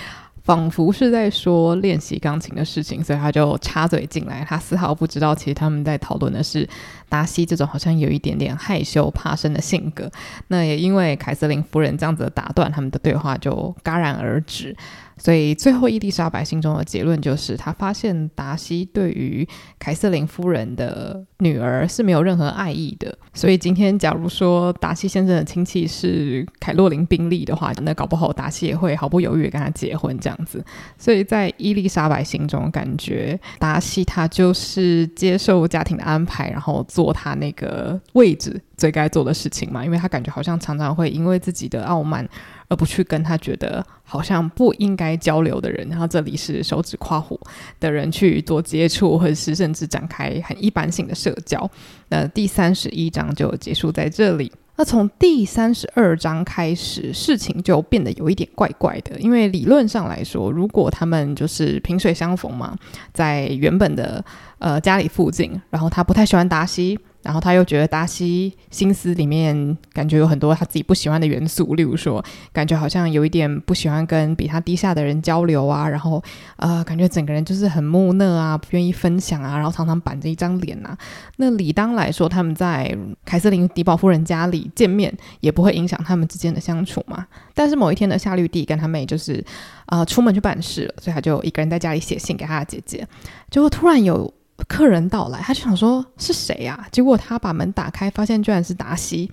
仿佛是在说练习钢琴的事情，所以他就插嘴进来。他丝毫不知道，其实他们在讨论的是达西这种好像有一点点害羞怕生的性格。那也因为凯瑟琳夫人这样子的打断，他们的对话就戛然而止。所以最后，伊丽莎白心中的结论就是，她发现达西对于凯瑟琳夫人的女儿是没有任何爱意的。所以今天，假如说达西先生的亲戚是凯洛琳宾利的话，那搞不好达西也会毫不犹豫跟他结婚这样子。所以在伊丽莎白心中，感觉达西他就是接受家庭的安排，然后做他那个位置最该做的事情嘛。因为他感觉好像常常会因为自己的傲慢。而不去跟他觉得好像不应该交流的人，然后这里是手指夸虎的人去做接触，或者是甚至展开很一般性的社交。那第三十一章就结束在这里。那从第三十二章开始，事情就变得有一点怪怪的，因为理论上来说，如果他们就是萍水相逢嘛，在原本的呃家里附近，然后他不太喜欢达西。然后他又觉得达西心思里面感觉有很多他自己不喜欢的元素，例如说，感觉好像有一点不喜欢跟比他低下的人交流啊，然后呃，感觉整个人就是很木讷啊，不愿意分享啊，然后常常板着一张脸呐。那理当来说，他们在凯瑟琳迪宝夫人家里见面，也不会影响他们之间的相处嘛。但是某一天的夏绿蒂跟他妹就是啊、呃、出门去办事了，所以他就一个人在家里写信给他的姐姐，结果突然有。客人到来，他就想说是谁呀？结果他把门打开，发现居然是达西。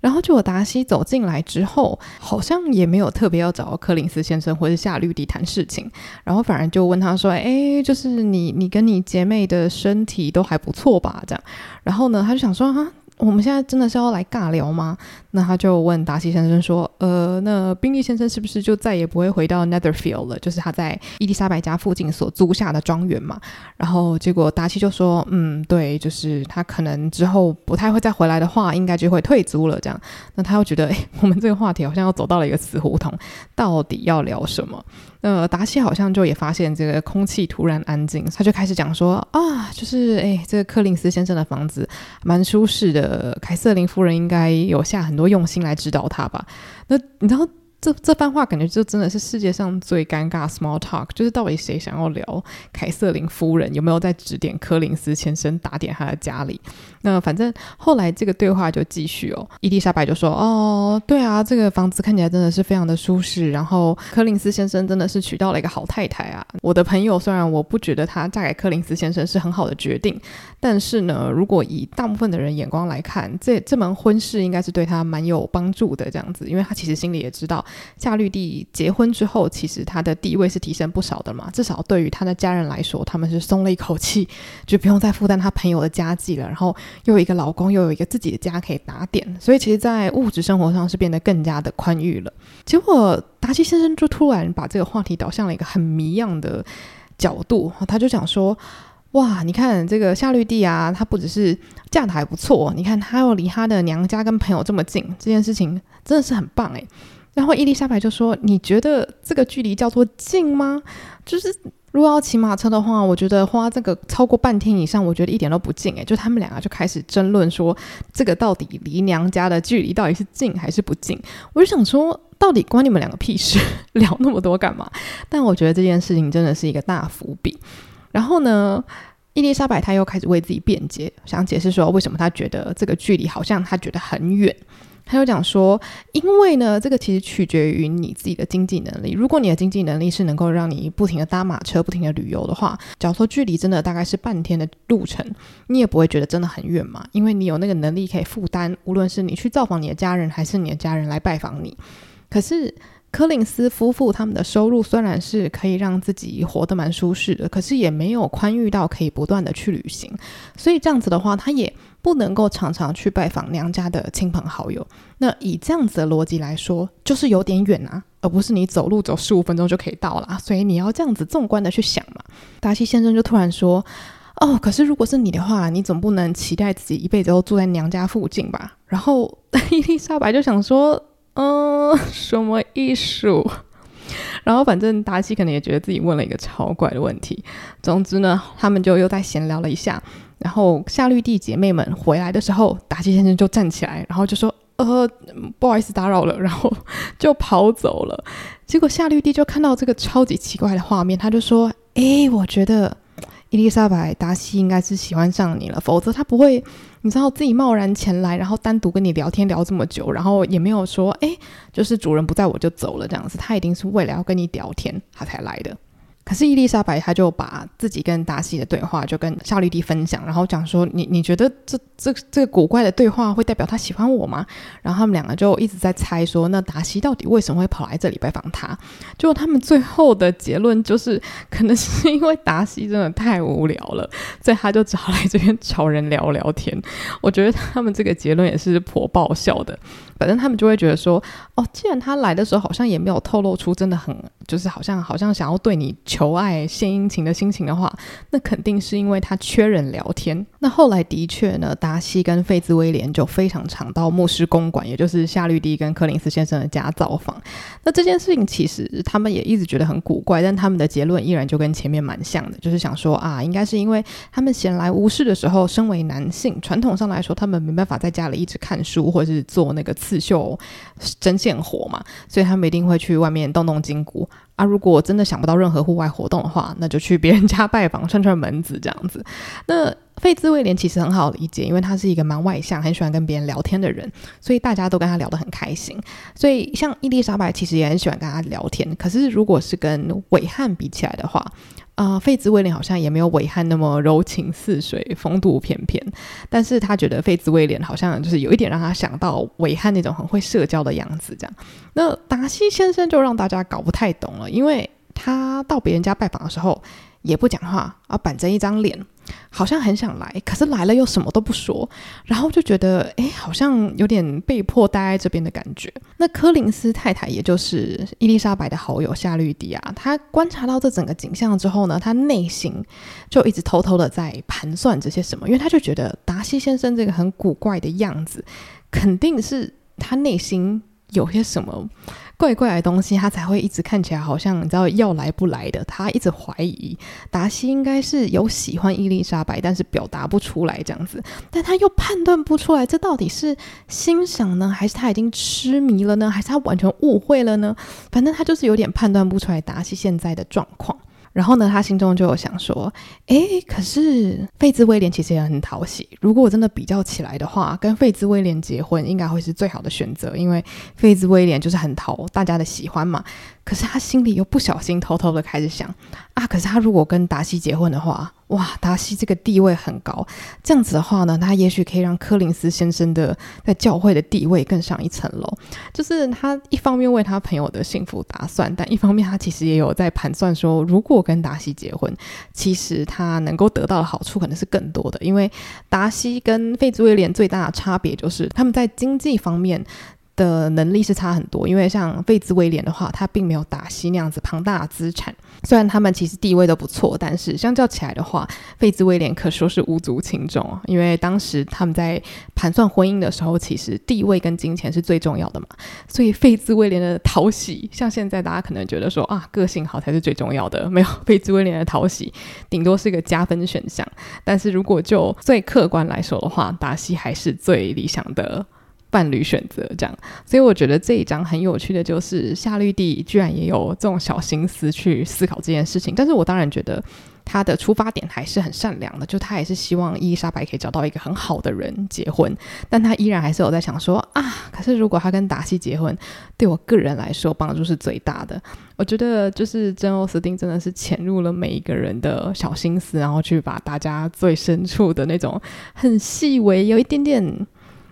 然后结果达西走进来之后，好像也没有特别要找柯林斯先生或者夏绿蒂谈事情，然后反而就问他说：“哎，就是你，你跟你姐妹的身体都还不错吧？”这样，然后呢，他就想说：“哈。”我们现在真的是要来尬聊吗？那他就问达西先生说：“呃，那宾利先生是不是就再也不会回到 Netherfield 了？就是他在伊丽莎白家附近所租下的庄园嘛？”然后结果达西就说：“嗯，对，就是他可能之后不太会再回来的话，应该就会退租了。”这样，那他又觉得，哎，我们这个话题好像要走到了一个死胡同，到底要聊什么？呃，达西好像就也发现这个空气突然安静，他就开始讲说啊，就是哎，这个柯林斯先生的房子蛮舒适的，凯瑟琳夫人应该有下很多用心来指导他吧？那你知道？这这番话感觉就真的是世界上最尴尬 small talk，就是到底谁想要聊凯瑟琳夫人有没有在指点柯林斯先生打点他的家里？那反正后来这个对话就继续哦，伊丽莎白就说：“哦，对啊，这个房子看起来真的是非常的舒适，然后柯林斯先生真的是娶到了一个好太太啊。我的朋友虽然我不觉得她嫁给柯林斯先生是很好的决定，但是呢，如果以大部分的人眼光来看，这这门婚事应该是对她蛮有帮助的这样子，因为她其实心里也知道。”夏绿蒂结婚之后，其实她的地位是提升不少的嘛。至少对于她的家人来说，他们是松了一口气，就不用再负担她朋友的家计了。然后又有一个老公，又有一个自己的家可以打点，所以其实，在物质生活上是变得更加的宽裕了。结果达西先生就突然把这个话题导向了一个很谜样的角度，他就讲说：“哇，你看这个夏绿蒂啊，她不只是嫁得还不错，你看她又离她的娘家跟朋友这么近，这件事情真的是很棒诶。然后伊丽莎白就说：“你觉得这个距离叫做近吗？就是如果要骑马车的话，我觉得花这个超过半天以上，我觉得一点都不近。诶，就他们两个就开始争论说，这个到底离娘家的距离到底是近还是不近？我就想说，到底关你们两个屁事？聊那么多干嘛？但我觉得这件事情真的是一个大伏笔。然后呢，伊丽莎白她又开始为自己辩解，想解释说为什么她觉得这个距离好像她觉得很远。”他又讲说，因为呢，这个其实取决于你自己的经济能力。如果你的经济能力是能够让你不停的搭马车、不停的旅游的话，假如说距离真的大概是半天的路程，你也不会觉得真的很远嘛，因为你有那个能力可以负担，无论是你去造访你的家人，还是你的家人来拜访你。可是柯林斯夫妇他们的收入虽然是可以让自己活得蛮舒适的，可是也没有宽裕到可以不断的去旅行，所以这样子的话，他也不能够常常去拜访娘家的亲朋好友。那以这样子的逻辑来说，就是有点远啊，而不是你走路走十五分钟就可以到了。所以你要这样子纵观的去想嘛。达西先生就突然说：“哦，可是如果是你的话，你总不能期待自己一辈子都住在娘家附近吧？”然后伊丽莎白就想说。嗯，什么艺术？然后反正达西可能也觉得自己问了一个超怪的问题。总之呢，他们就又在闲聊了一下。然后夏绿蒂姐妹们回来的时候，达西先生就站起来，然后就说：“呃，不好意思打扰了。”然后就跑走了。结果夏绿蒂就看到这个超级奇怪的画面，他就说：“诶，我觉得伊丽莎白达西应该是喜欢上你了，否则他不会。”你知道自己贸然前来，然后单独跟你聊天聊这么久，然后也没有说，哎，就是主人不在我就走了这样子，他一定是为了要跟你聊天，他才来的。可是伊丽莎白，她就把自己跟达西的对话就跟夏绿蒂分享，然后讲说：“你你觉得这这这个古怪的对话会代表他喜欢我吗？”然后他们两个就一直在猜说：“那达西到底为什么会跑来这里拜访他？”结果他们最后的结论就是，可能是因为达西真的太无聊了，所以他就找来这边找人聊聊天。我觉得他们这个结论也是颇爆笑的。反正他们就会觉得说，哦，既然他来的时候好像也没有透露出真的很，就是好像好像想要对你求爱献殷勤的心情的话，那肯定是因为他缺人聊天。那后来的确呢，达西跟费兹威廉就非常常到牧师公馆，也就是夏绿蒂跟柯林斯先生的家造访。那这件事情其实他们也一直觉得很古怪，但他们的结论依然就跟前面蛮像的，就是想说啊，应该是因为他们闲来无事的时候，身为男性，传统上来说，他们没办法在家里一直看书或者是做那个。刺绣针线活嘛，所以他们一定会去外面动动筋骨啊。如果真的想不到任何户外活动的话，那就去别人家拜访，串串门子这样子。那费兹威廉其实很好理解，因为他是一个蛮外向、很喜欢跟别人聊天的人，所以大家都跟他聊得很开心。所以像伊丽莎白其实也很喜欢跟他聊天。可是如果是跟韦汉比起来的话，啊，费兹威廉好像也没有韦翰那么柔情似水、风度翩翩，但是他觉得费兹威廉好像就是有一点让他想到韦翰那种很会社交的样子，这样。那达西先生就让大家搞不太懂了，因为他到别人家拜访的时候也不讲话，啊，板着一张脸。好像很想来，可是来了又什么都不说，然后就觉得哎，好像有点被迫待在这边的感觉。那柯林斯太太，也就是伊丽莎白的好友夏绿蒂啊，她观察到这整个景象之后呢，她内心就一直偷偷的在盘算这些什么，因为她就觉得达西先生这个很古怪的样子，肯定是他内心有些什么。怪怪的东西，他才会一直看起来好像你知道要来不来的。他一直怀疑达西应该是有喜欢伊丽莎白，但是表达不出来这样子。但他又判断不出来，这到底是欣赏呢，还是他已经痴迷了呢，还是他完全误会了呢？反正他就是有点判断不出来达西现在的状况。然后呢，他心中就有想说，诶，可是费兹威廉其实也很讨喜。如果我真的比较起来的话，跟费兹威廉结婚应该会是最好的选择，因为费兹威廉就是很讨大家的喜欢嘛。可是他心里又不小心偷偷的开始想啊，可是他如果跟达西结婚的话，哇，达西这个地位很高，这样子的话呢，他也许可以让柯林斯先生的在教会的地位更上一层楼。就是他一方面为他朋友的幸福打算，但一方面他其实也有在盘算说，如果跟达西结婚，其实他能够得到的好处可能是更多的，因为达西跟费兹威廉最大的差别就是他们在经济方面。的能力是差很多，因为像费兹威廉的话，他并没有达西那样子庞大的资产。虽然他们其实地位都不错，但是相较起来的话，费兹威廉可说是无足轻重啊。因为当时他们在盘算婚姻的时候，其实地位跟金钱是最重要的嘛。所以费兹威廉的讨喜，像现在大家可能觉得说啊，个性好才是最重要的，没有 费兹威廉的讨喜，顶多是个加分选项。但是如果就最客观来说的话，达西还是最理想的。伴侣选择这样，所以我觉得这一章很有趣的就是夏绿蒂居然也有这种小心思去思考这件事情。但是我当然觉得他的出发点还是很善良的，就他也是希望伊丽莎白可以找到一个很好的人结婚，但他依然还是有在想说啊，可是如果他跟达西结婚，对我个人来说帮助是最大的。我觉得就是珍奥斯汀真的是潜入了每一个人的小心思，然后去把大家最深处的那种很细微、有一点点。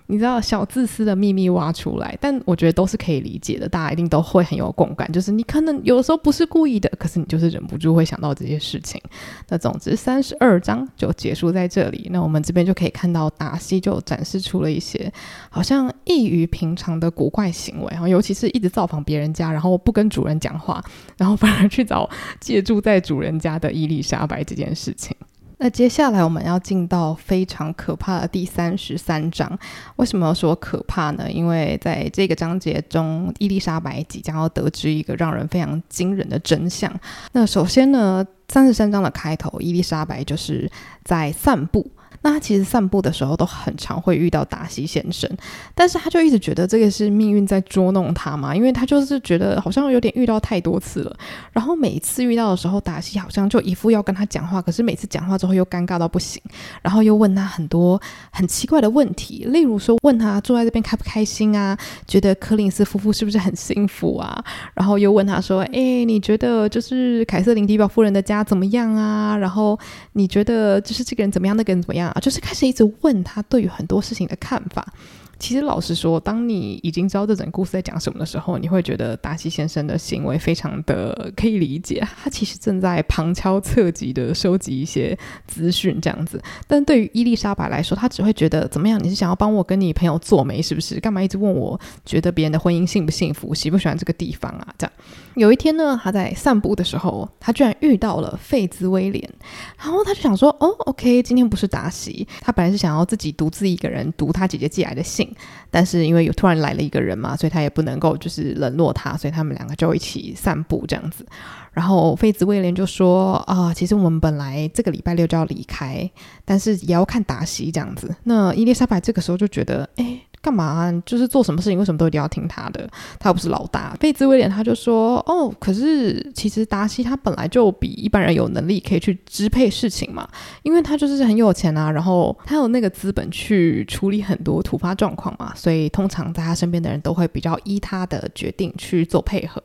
你知道小自私的秘密挖出来，但我觉得都是可以理解的，大家一定都会很有共感。就是你可能有时候不是故意的，可是你就是忍不住会想到这些事情。那总之，三十二章就结束在这里。那我们这边就可以看到达西就展示出了一些好像异于平常的古怪行为，然后尤其是一直造访别人家，然后不跟主人讲话，然后反而去找借住在主人家的伊丽莎白这件事情。那接下来我们要进到非常可怕的第三十三章。为什么要说可怕呢？因为在这个章节中，伊丽莎白即将要得知一个让人非常惊人的真相。那首先呢，三十三章的开头，伊丽莎白就是在散步。那他其实散步的时候都很常会遇到达西先生，但是他就一直觉得这个是命运在捉弄他嘛，因为他就是觉得好像有点遇到太多次了。然后每一次遇到的时候，达西好像就一副要跟他讲话，可是每次讲话之后又尴尬到不行，然后又问他很多很奇怪的问题，例如说问他住在这边开不开心啊，觉得柯林斯夫妇是不是很幸福啊？然后又问他说，哎，你觉得就是凯瑟琳迪表夫人的家怎么样啊？然后你觉得就是这个人怎么样，那个人怎么样？就是开始一直问他对于很多事情的看法。其实老实说，当你已经知道这整个故事在讲什么的时候，你会觉得达西先生的行为非常的可以理解。他其实正在旁敲侧击的收集一些资讯，这样子。但对于伊丽莎白来说，她只会觉得怎么样？你是想要帮我跟你朋友做媒是不是？干嘛一直问我觉得别人的婚姻幸不幸福，喜不喜欢这个地方啊？这样。有一天呢，他在散步的时候，他居然遇到了费兹威廉，然后他就想说：“哦，OK，今天不是达西。”他本来是想要自己独自一个人读他姐姐寄来的信，但是因为有突然来了一个人嘛，所以他也不能够就是冷落他，所以他们两个就一起散步这样子。然后费兹威廉就说：“啊，其实我们本来这个礼拜六就要离开，但是也要看达西这样子。”那伊丽莎白这个时候就觉得：“哎。”干嘛？就是做什么事情，为什么都一定要听他的？他又不是老大。贝兹威廉他就说：“哦，可是其实达西他本来就比一般人有能力可以去支配事情嘛，因为他就是很有钱啊，然后他有那个资本去处理很多突发状况嘛，所以通常在他身边的人都会比较依他的决定去做配合。”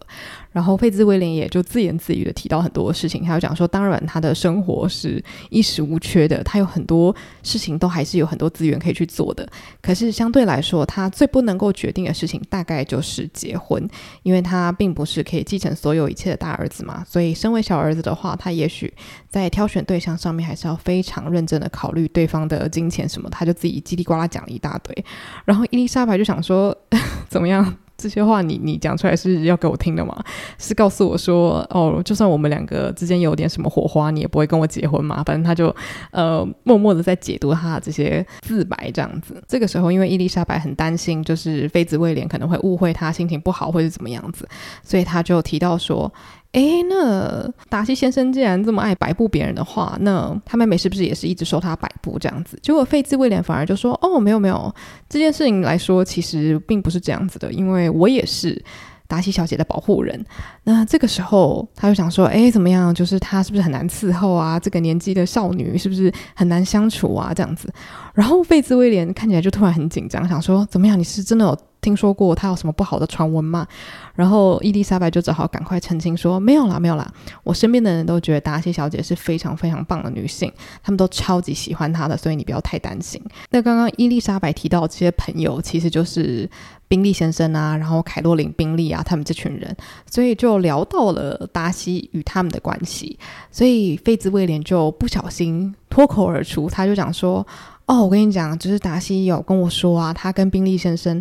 然后费兹威廉也就自言自语的提到很多事情，他就讲说，当然他的生活是衣食无缺的，他有很多事情都还是有很多资源可以去做的。可是相对来说，他最不能够决定的事情大概就是结婚，因为他并不是可以继承所有一切的大儿子嘛。所以身为小儿子的话，他也许在挑选对象上面还是要非常认真的考虑对方的金钱什么。他就自己叽里呱啦讲了一大堆。然后伊丽莎白就想说，怎么样？这些话你你讲出来是要给我听的吗？是告诉我说哦，就算我们两个之间有点什么火花，你也不会跟我结婚嘛？反正他就呃默默的在解读他的这些自白这样子。这个时候，因为伊丽莎白很担心，就是妃子威廉可能会误会他心情不好或者怎么样子，所以他就提到说。诶，那达西先生既然这么爱摆布别人的话，那他妹妹是不是也是一直受他摆布这样子？结果费兹威廉反而就说：“哦，没有没有，这件事情来说其实并不是这样子的，因为我也是达西小姐的保护人。”那这个时候他就想说：“诶，怎么样？就是她是不是很难伺候啊？这个年纪的少女是不是很难相处啊？这样子。”然后费兹威廉看起来就突然很紧张，想说：“怎么样？你是真的有？”听说过他有什么不好的传闻吗？然后伊丽莎白就只好赶快澄清说：“没有啦，没有啦，我身边的人都觉得达西小姐是非常非常棒的女性，他们都超级喜欢她的，所以你不要太担心。”那刚刚伊丽莎白提到这些朋友，其实就是宾利先生啊，然后凯洛琳宾利啊，他们这群人，所以就聊到了达西与他们的关系，所以费兹威廉就不小心脱口而出，他就讲说：“哦，我跟你讲，就是达西有跟我说啊，他跟宾利先生。”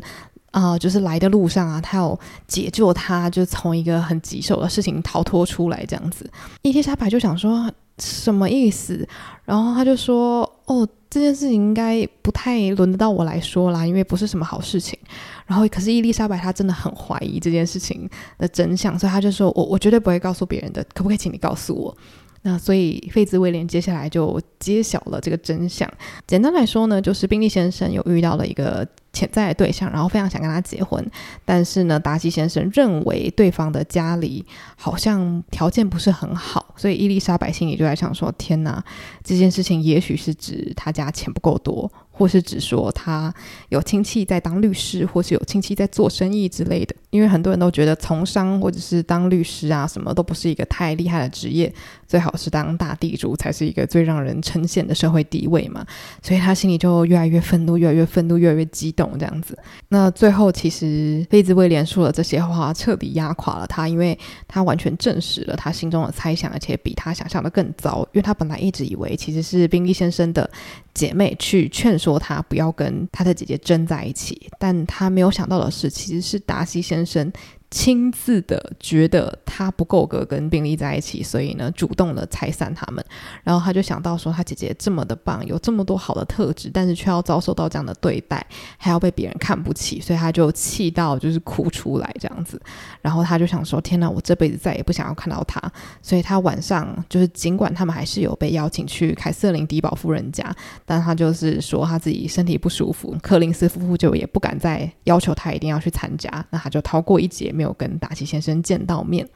啊、就是来的路上啊，他有解救他，就从一个很棘手的事情逃脱出来这样子。伊丽莎白就想说什么意思，然后他就说：“哦，这件事情应该不太轮得到我来说啦，因为不是什么好事情。”然后可是伊丽莎白她真的很怀疑这件事情的真相，所以他就说：“我我绝对不会告诉别人的，可不可以请你告诉我？”那所以费兹威廉接下来就揭晓了这个真相。简单来说呢，就是宾利先生有遇到了一个潜在的对象，然后非常想跟他结婚，但是呢，达西先生认为对方的家里好像条件不是很好，所以伊丽莎白心里就在想说：天哪，这件事情也许是指他家钱不够多，或是指说他有亲戚在当律师，或是有亲戚在做生意之类的。因为很多人都觉得从商或者是当律师啊，什么都不是一个太厉害的职业，最好是当大地主才是一个最让人称羡的社会地位嘛。所以他心里就越来越愤怒，越来越愤怒，越来越激动这样子。那最后其实妃子威廉说了这些话，彻底压垮了他，因为他完全证实了他心中的猜想，而且比他想象的更糟。因为他本来一直以为其实是宾利先生的姐妹去劝说说他不要跟他的姐姐争在一起，但他没有想到的是，其实是达西先生。亲自的觉得他不够格跟宾利在一起，所以呢，主动的拆散他们。然后他就想到说，他姐姐这么的棒，有这么多好的特质，但是却要遭受到这样的对待，还要被别人看不起，所以他就气到就是哭出来这样子。然后他就想说，天哪，我这辈子再也不想要看到他。所以他晚上就是尽管他们还是有被邀请去凯瑟琳迪宝夫人家，但他就是说他自己身体不舒服，柯林斯夫妇就也不敢再要求他一定要去参加，那他就逃过一劫。没有跟达奇先生见到面，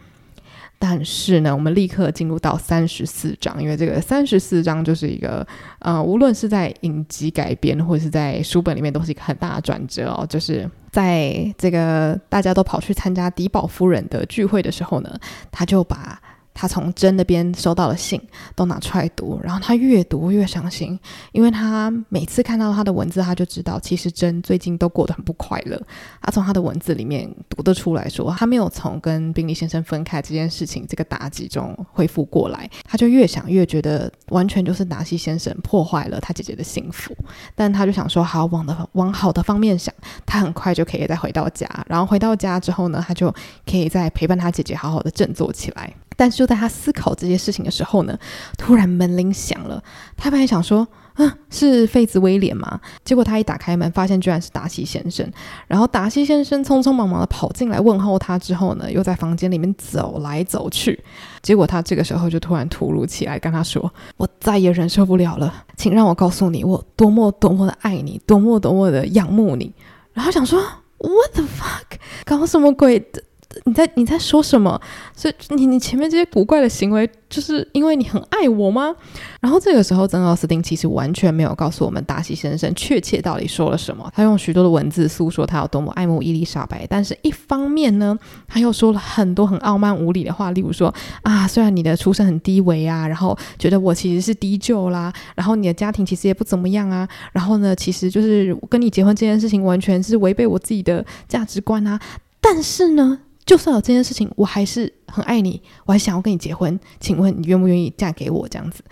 但是呢，我们立刻进入到三十四章，因为这个三十四章就是一个呃，无论是在影集改编或者是在书本里面，都是一个很大的转折哦。就是在这个大家都跑去参加迪宝夫人的聚会的时候呢，他就把。他从珍那边收到的信都拿出来读，然后他越读越伤心，因为他每次看到他的文字，他就知道其实珍最近都过得很不快乐。他从他的文字里面读得出来说，他没有从跟宾利先生分开这件事情这个打击中恢复过来。他就越想越觉得完全就是达西先生破坏了他姐姐的幸福。但他就想说，好，往的往好的方面想，他很快就可以再回到家。然后回到家之后呢，他就可以再陪伴他姐姐，好好的振作起来。但是就在他思考这些事情的时候呢，突然门铃响了。他本来想说，嗯，是妃子威廉吗？结果他一打开门，发现居然是达西先生。然后达西先生匆匆忙忙的跑进来问候他，之后呢，又在房间里面走来走去。结果他这个时候就突然突如其来跟他说：“我再也忍受不了了，请让我告诉你，我多么多么的爱你，多么多么的仰慕你。”然后想说：“What the fuck？搞什么鬼的？”你在你在说什么？所以你你前面这些古怪的行为，就是因为你很爱我吗？然后这个时候，珍奥斯汀其实完全没有告诉我们达西先生确切到底说了什么。他用许多的文字诉说他有多么爱慕伊丽莎白，但是一方面呢，他又说了很多很傲慢无礼的话，例如说啊，虽然你的出身很低微啊，然后觉得我其实是低就啦，然后你的家庭其实也不怎么样啊，然后呢，其实就是跟你结婚这件事情完全是违背我自己的价值观啊，但是呢。就算有这件事情，我还是很爱你，我还想要跟你结婚。请问你愿不愿意嫁给我？这样子。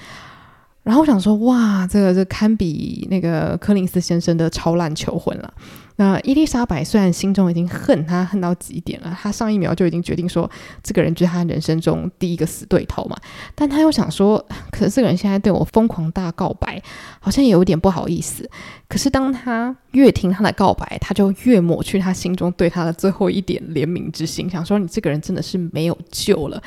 然后我想说，哇，这个这堪比那个柯林斯先生的超烂求婚了。那伊丽莎白虽然心中已经恨他恨到极点了，她上一秒就已经决定说，这个人就是她人生中第一个死对头嘛。但她又想说，可是这个人现在对我疯狂大告白，好像也有点不好意思。可是当她越听他的告白，她就越抹去她心中对他的最后一点怜悯之心，想说，你这个人真的是没有救了，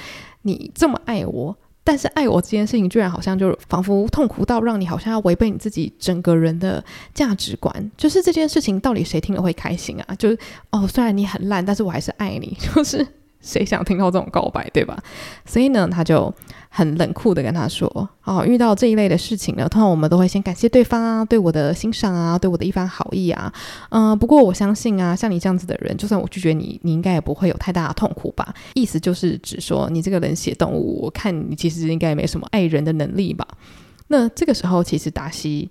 你这么爱我。但是爱我这件事情，居然好像就仿佛痛苦到让你好像要违背你自己整个人的价值观。就是这件事情到底谁听了会开心啊？就是哦，虽然你很烂，但是我还是爱你。就是。谁想听到这种告白，对吧？所以呢，他就很冷酷的跟他说：“哦，遇到这一类的事情呢，通常我们都会先感谢对方啊，对我的欣赏啊，对我的一番好意啊。嗯、不过我相信啊，像你这样子的人，就算我拒绝你，你应该也不会有太大的痛苦吧？意思就是指说，你这个冷血动物，我看你其实应该也没什么爱人的能力吧？那这个时候，其实达西。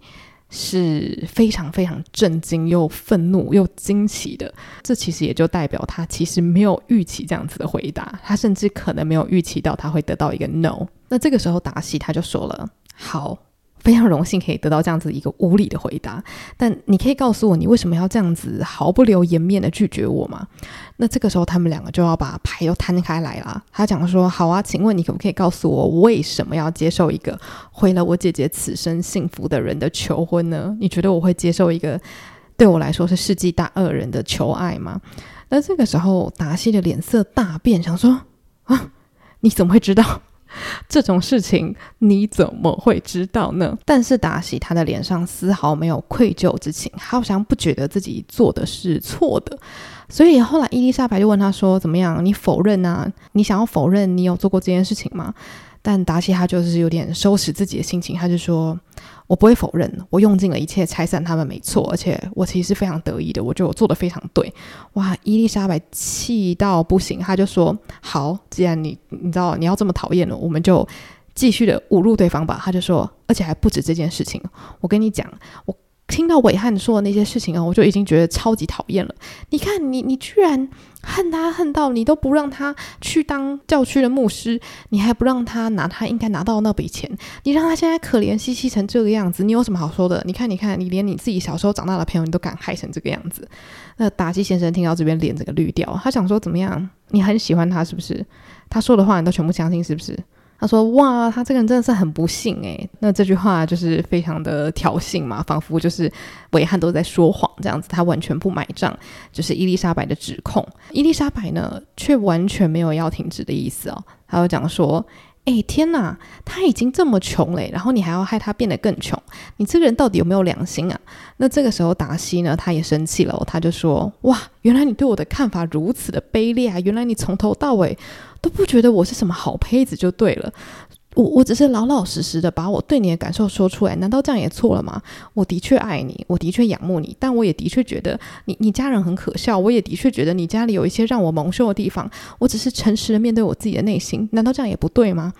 是非常非常震惊又愤怒又惊奇的，这其实也就代表他其实没有预期这样子的回答，他甚至可能没有预期到他会得到一个 no。那这个时候达西他就说了，好。非常荣幸可以得到这样子一个无理的回答，但你可以告诉我，你为什么要这样子毫不留颜面的拒绝我吗？那这个时候他们两个就要把牌又摊开来了。他讲说：“好啊，请问你可不可以告诉我，为什么要接受一个毁了我姐姐此生幸福的人的求婚呢？你觉得我会接受一个对我来说是世纪大恶人的求爱吗？”那这个时候达西的脸色大变，想说：“啊，你怎么会知道？” 这种事情你怎么会知道呢？但是达西他的脸上丝毫没有愧疚之情，好像不觉得自己做的是错的。所以后来伊丽莎白就问他说：“怎么样？你否认啊？你想要否认你有做过这件事情吗？”但达西他就是有点收拾自己的心情，他就说：“我不会否认，我用尽了一切拆散他们，没错，而且我其实是非常得意的，我觉得我做得非常对。”哇，伊丽莎白气到不行，他就说：“好，既然你你知道你要这么讨厌了，我们就继续的侮辱对方吧。”他就说：“而且还不止这件事情，我跟你讲，我。”听到韦汉说的那些事情啊，我就已经觉得超级讨厌了。你看，你你居然恨他恨到你都不让他去当教区的牧师，你还不让他拿他应该拿到那笔钱，你让他现在可怜兮兮成这个样子，你有什么好说的？你看，你看，你连你自己小时候长大的朋友，你都敢害成这个样子。那达西先生听到这边脸整个绿掉，他想说怎么样？你很喜欢他是不是？他说的话你都全部相信是不是？他说：“哇，他这个人真的是很不幸诶。”那这句话就是非常的挑衅嘛，仿佛就是韦汉都在说谎这样子，他完全不买账，就是伊丽莎白的指控。伊丽莎白呢，却完全没有要停止的意思哦。他有讲说：“诶，天呐，他已经这么穷嘞，然后你还要害他变得更穷，你这个人到底有没有良心啊？”那这个时候达西呢，他也生气了，他就说：“哇，原来你对我的看法如此的卑劣啊！原来你从头到尾。”都不觉得我是什么好胚子就对了，我我只是老老实实的把我对你的感受说出来，难道这样也错了吗？我的确爱你，我的确仰慕你，但我也的确觉得你你家人很可笑，我也的确觉得你家里有一些让我蒙羞的地方，我只是诚实的面对我自己的内心，难道这样也不对吗？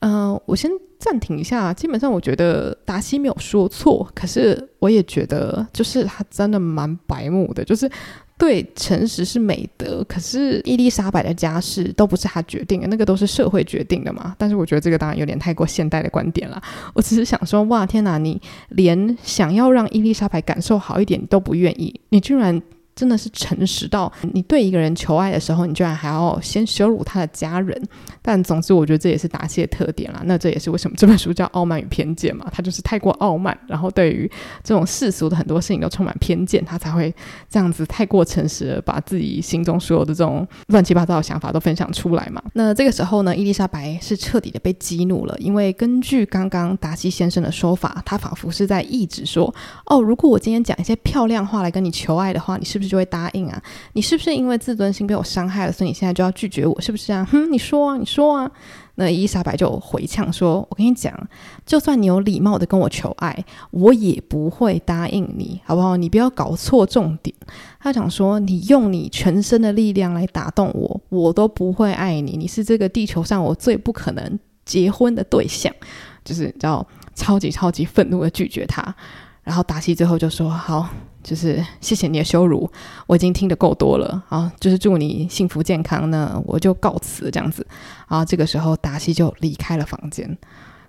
嗯、我先暂停一下，基本上我觉得达西没有说错，可是我也觉得就是他真的蛮白目的，就是。对，诚实是美德。可是伊丽莎白的家世都不是她决定的，那个都是社会决定的嘛。但是我觉得这个当然有点太过现代的观点了。我只是想说，哇，天哪，你连想要让伊丽莎白感受好一点都不愿意，你居然。真的是诚实到你对一个人求爱的时候，你居然还要先羞辱他的家人。但总之，我觉得这也是达西的特点啦。那这也是为什么这本书叫《傲慢与偏见》嘛？他就是太过傲慢，然后对于这种世俗的很多事情都充满偏见，他才会这样子太过诚实的把自己心中所有的这种乱七八糟的想法都分享出来嘛。那这个时候呢，伊丽莎白是彻底的被激怒了，因为根据刚刚达西先生的说法，他仿佛是在意指说：哦，如果我今天讲一些漂亮话来跟你求爱的话，你是不是？就会答应啊？你是不是因为自尊心被我伤害了，所以你现在就要拒绝我？是不是啊？哼，你说啊，你说啊。那伊丽莎白就回呛说：“我跟你讲，就算你有礼貌的跟我求爱，我也不会答应你，好不好？你不要搞错重点。”他讲说：“你用你全身的力量来打动我，我都不会爱你。你是这个地球上我最不可能结婚的对象。”就是叫超级超级愤怒的拒绝他。然后达西最后就说：“好。”就是谢谢你的羞辱，我已经听得够多了啊！就是祝你幸福健康呢，我就告辞这样子。然后这个时候达西就离开了房间。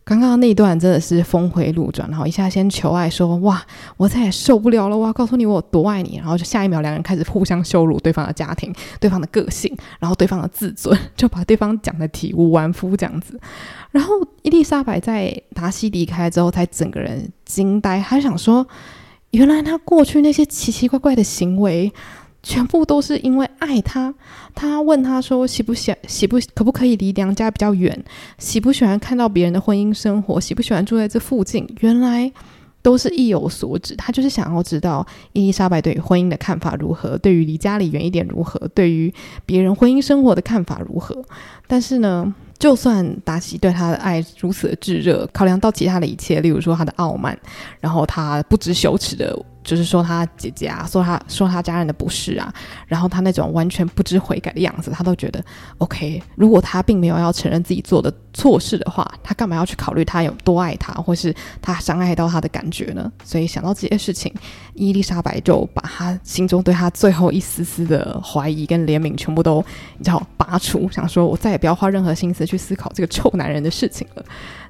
刚刚那一段真的是峰回路转，然后一下先求爱说哇，我再也受不了了，我要告诉你我有多爱你。然后就下一秒两人开始互相羞辱对方的家庭、对方的个性，然后对方的自尊，就把对方讲得体无完肤这样子。然后伊丽莎白在达西离开之后，才整个人惊呆，还想说。原来他过去那些奇奇怪怪的行为，全部都是因为爱他。他问他说：“喜不喜喜不可不可以离娘家比较远？喜不喜欢看到别人的婚姻生活？喜不喜欢住在这附近？”原来都是意有所指。他就是想要知道伊丽莎白对于婚姻的看法如何，对于离家里远一点如何，对于别人婚姻生活的看法如何。但是呢，就算达西对他的爱如此的炙热，考量到其他的一切，例如说他的傲慢，然后他不知羞耻的。就是说他姐姐啊，说他说他家人的不是啊，然后他那种完全不知悔改的样子，他都觉得 OK。如果他并没有要承认自己做的错事的话，他干嘛要去考虑他有多爱他，或是他伤害到他的感觉呢？所以想到这些事情，伊丽莎白就把他心中对他最后一丝丝的怀疑跟怜悯全部都你知道拔除，想说我再也不要花任何心思去思考这个臭男人的事情了。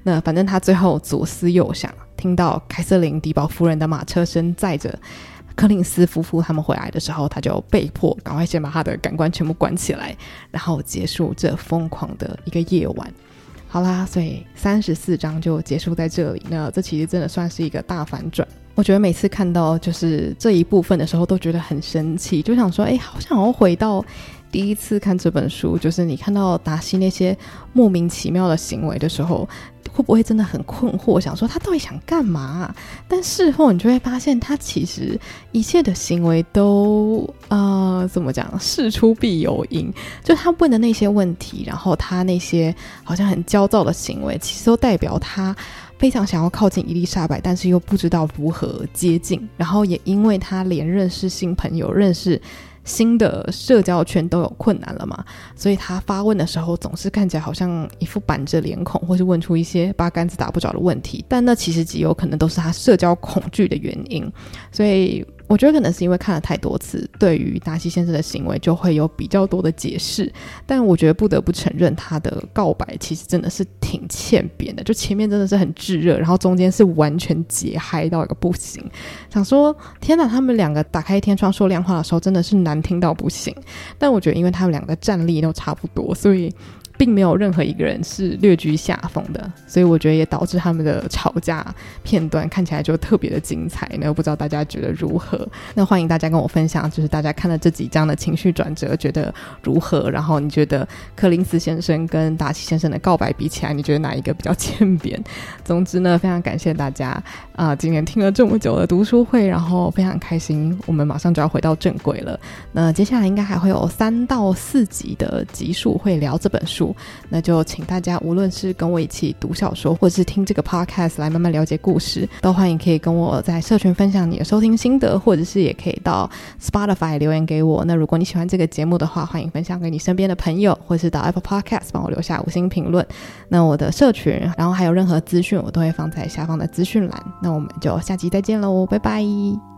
那反正他最后左思右想。听到凯瑟琳迪宝夫人的马车声载着柯林斯夫妇他们回来的时候，他就被迫赶快先把他的感官全部关起来，然后结束这疯狂的一个夜晚。好啦，所以三十四章就结束在这里。那这其实真的算是一个大反转。我觉得每次看到就是这一部分的时候，都觉得很神奇，就想说，哎，好想要回到第一次看这本书，就是你看到达西那些莫名其妙的行为的时候，会不会真的很困惑，想说他到底想干嘛？但事后你就会发现，他其实一切的行为都呃，怎么讲？事出必有因。就他问的那些问题，然后他那些好像很焦躁的行为，其实都代表他非常想要靠近伊丽莎白，但是又不知道如何接近。然后也因为他连认识新朋友，认识。新的社交圈都有困难了嘛，所以他发问的时候总是看起来好像一副板着脸孔，或是问出一些八竿子打不着的问题，但那其实极有可能都是他社交恐惧的原因，所以。我觉得可能是因为看了太多次，对于达西先生的行为就会有比较多的解释。但我觉得不得不承认，他的告白其实真的是挺欠扁的。就前面真的是很炙热，然后中间是完全解嗨到一个不行。想说天哪，他们两个打开天窗说亮话的时候，真的是难听到不行。但我觉得，因为他们两个战力都差不多，所以。并没有任何一个人是略居下风的，所以我觉得也导致他们的吵架片段看起来就特别的精彩。那不知道大家觉得如何？那欢迎大家跟我分享，就是大家看了这几章的情绪转折，觉得如何？然后你觉得柯林斯先生跟达奇先生的告白比起来，你觉得哪一个比较欠扁？总之呢，非常感谢大家啊、今年听了这么久的读书会，然后非常开心，我们马上就要回到正轨了。那接下来应该还会有三到四集的集数会聊这本书。那就请大家，无论是跟我一起读小说，或者是听这个 podcast 来慢慢了解故事，都欢迎可以跟我在社群分享你的收听心得，或者是也可以到 Spotify 留言给我。那如果你喜欢这个节目的话，欢迎分享给你身边的朋友，或者是到 Apple Podcast 帮我留下五星评论。那我的社群，然后还有任何资讯，我都会放在下方的资讯栏。那我们就下期再见喽，拜拜。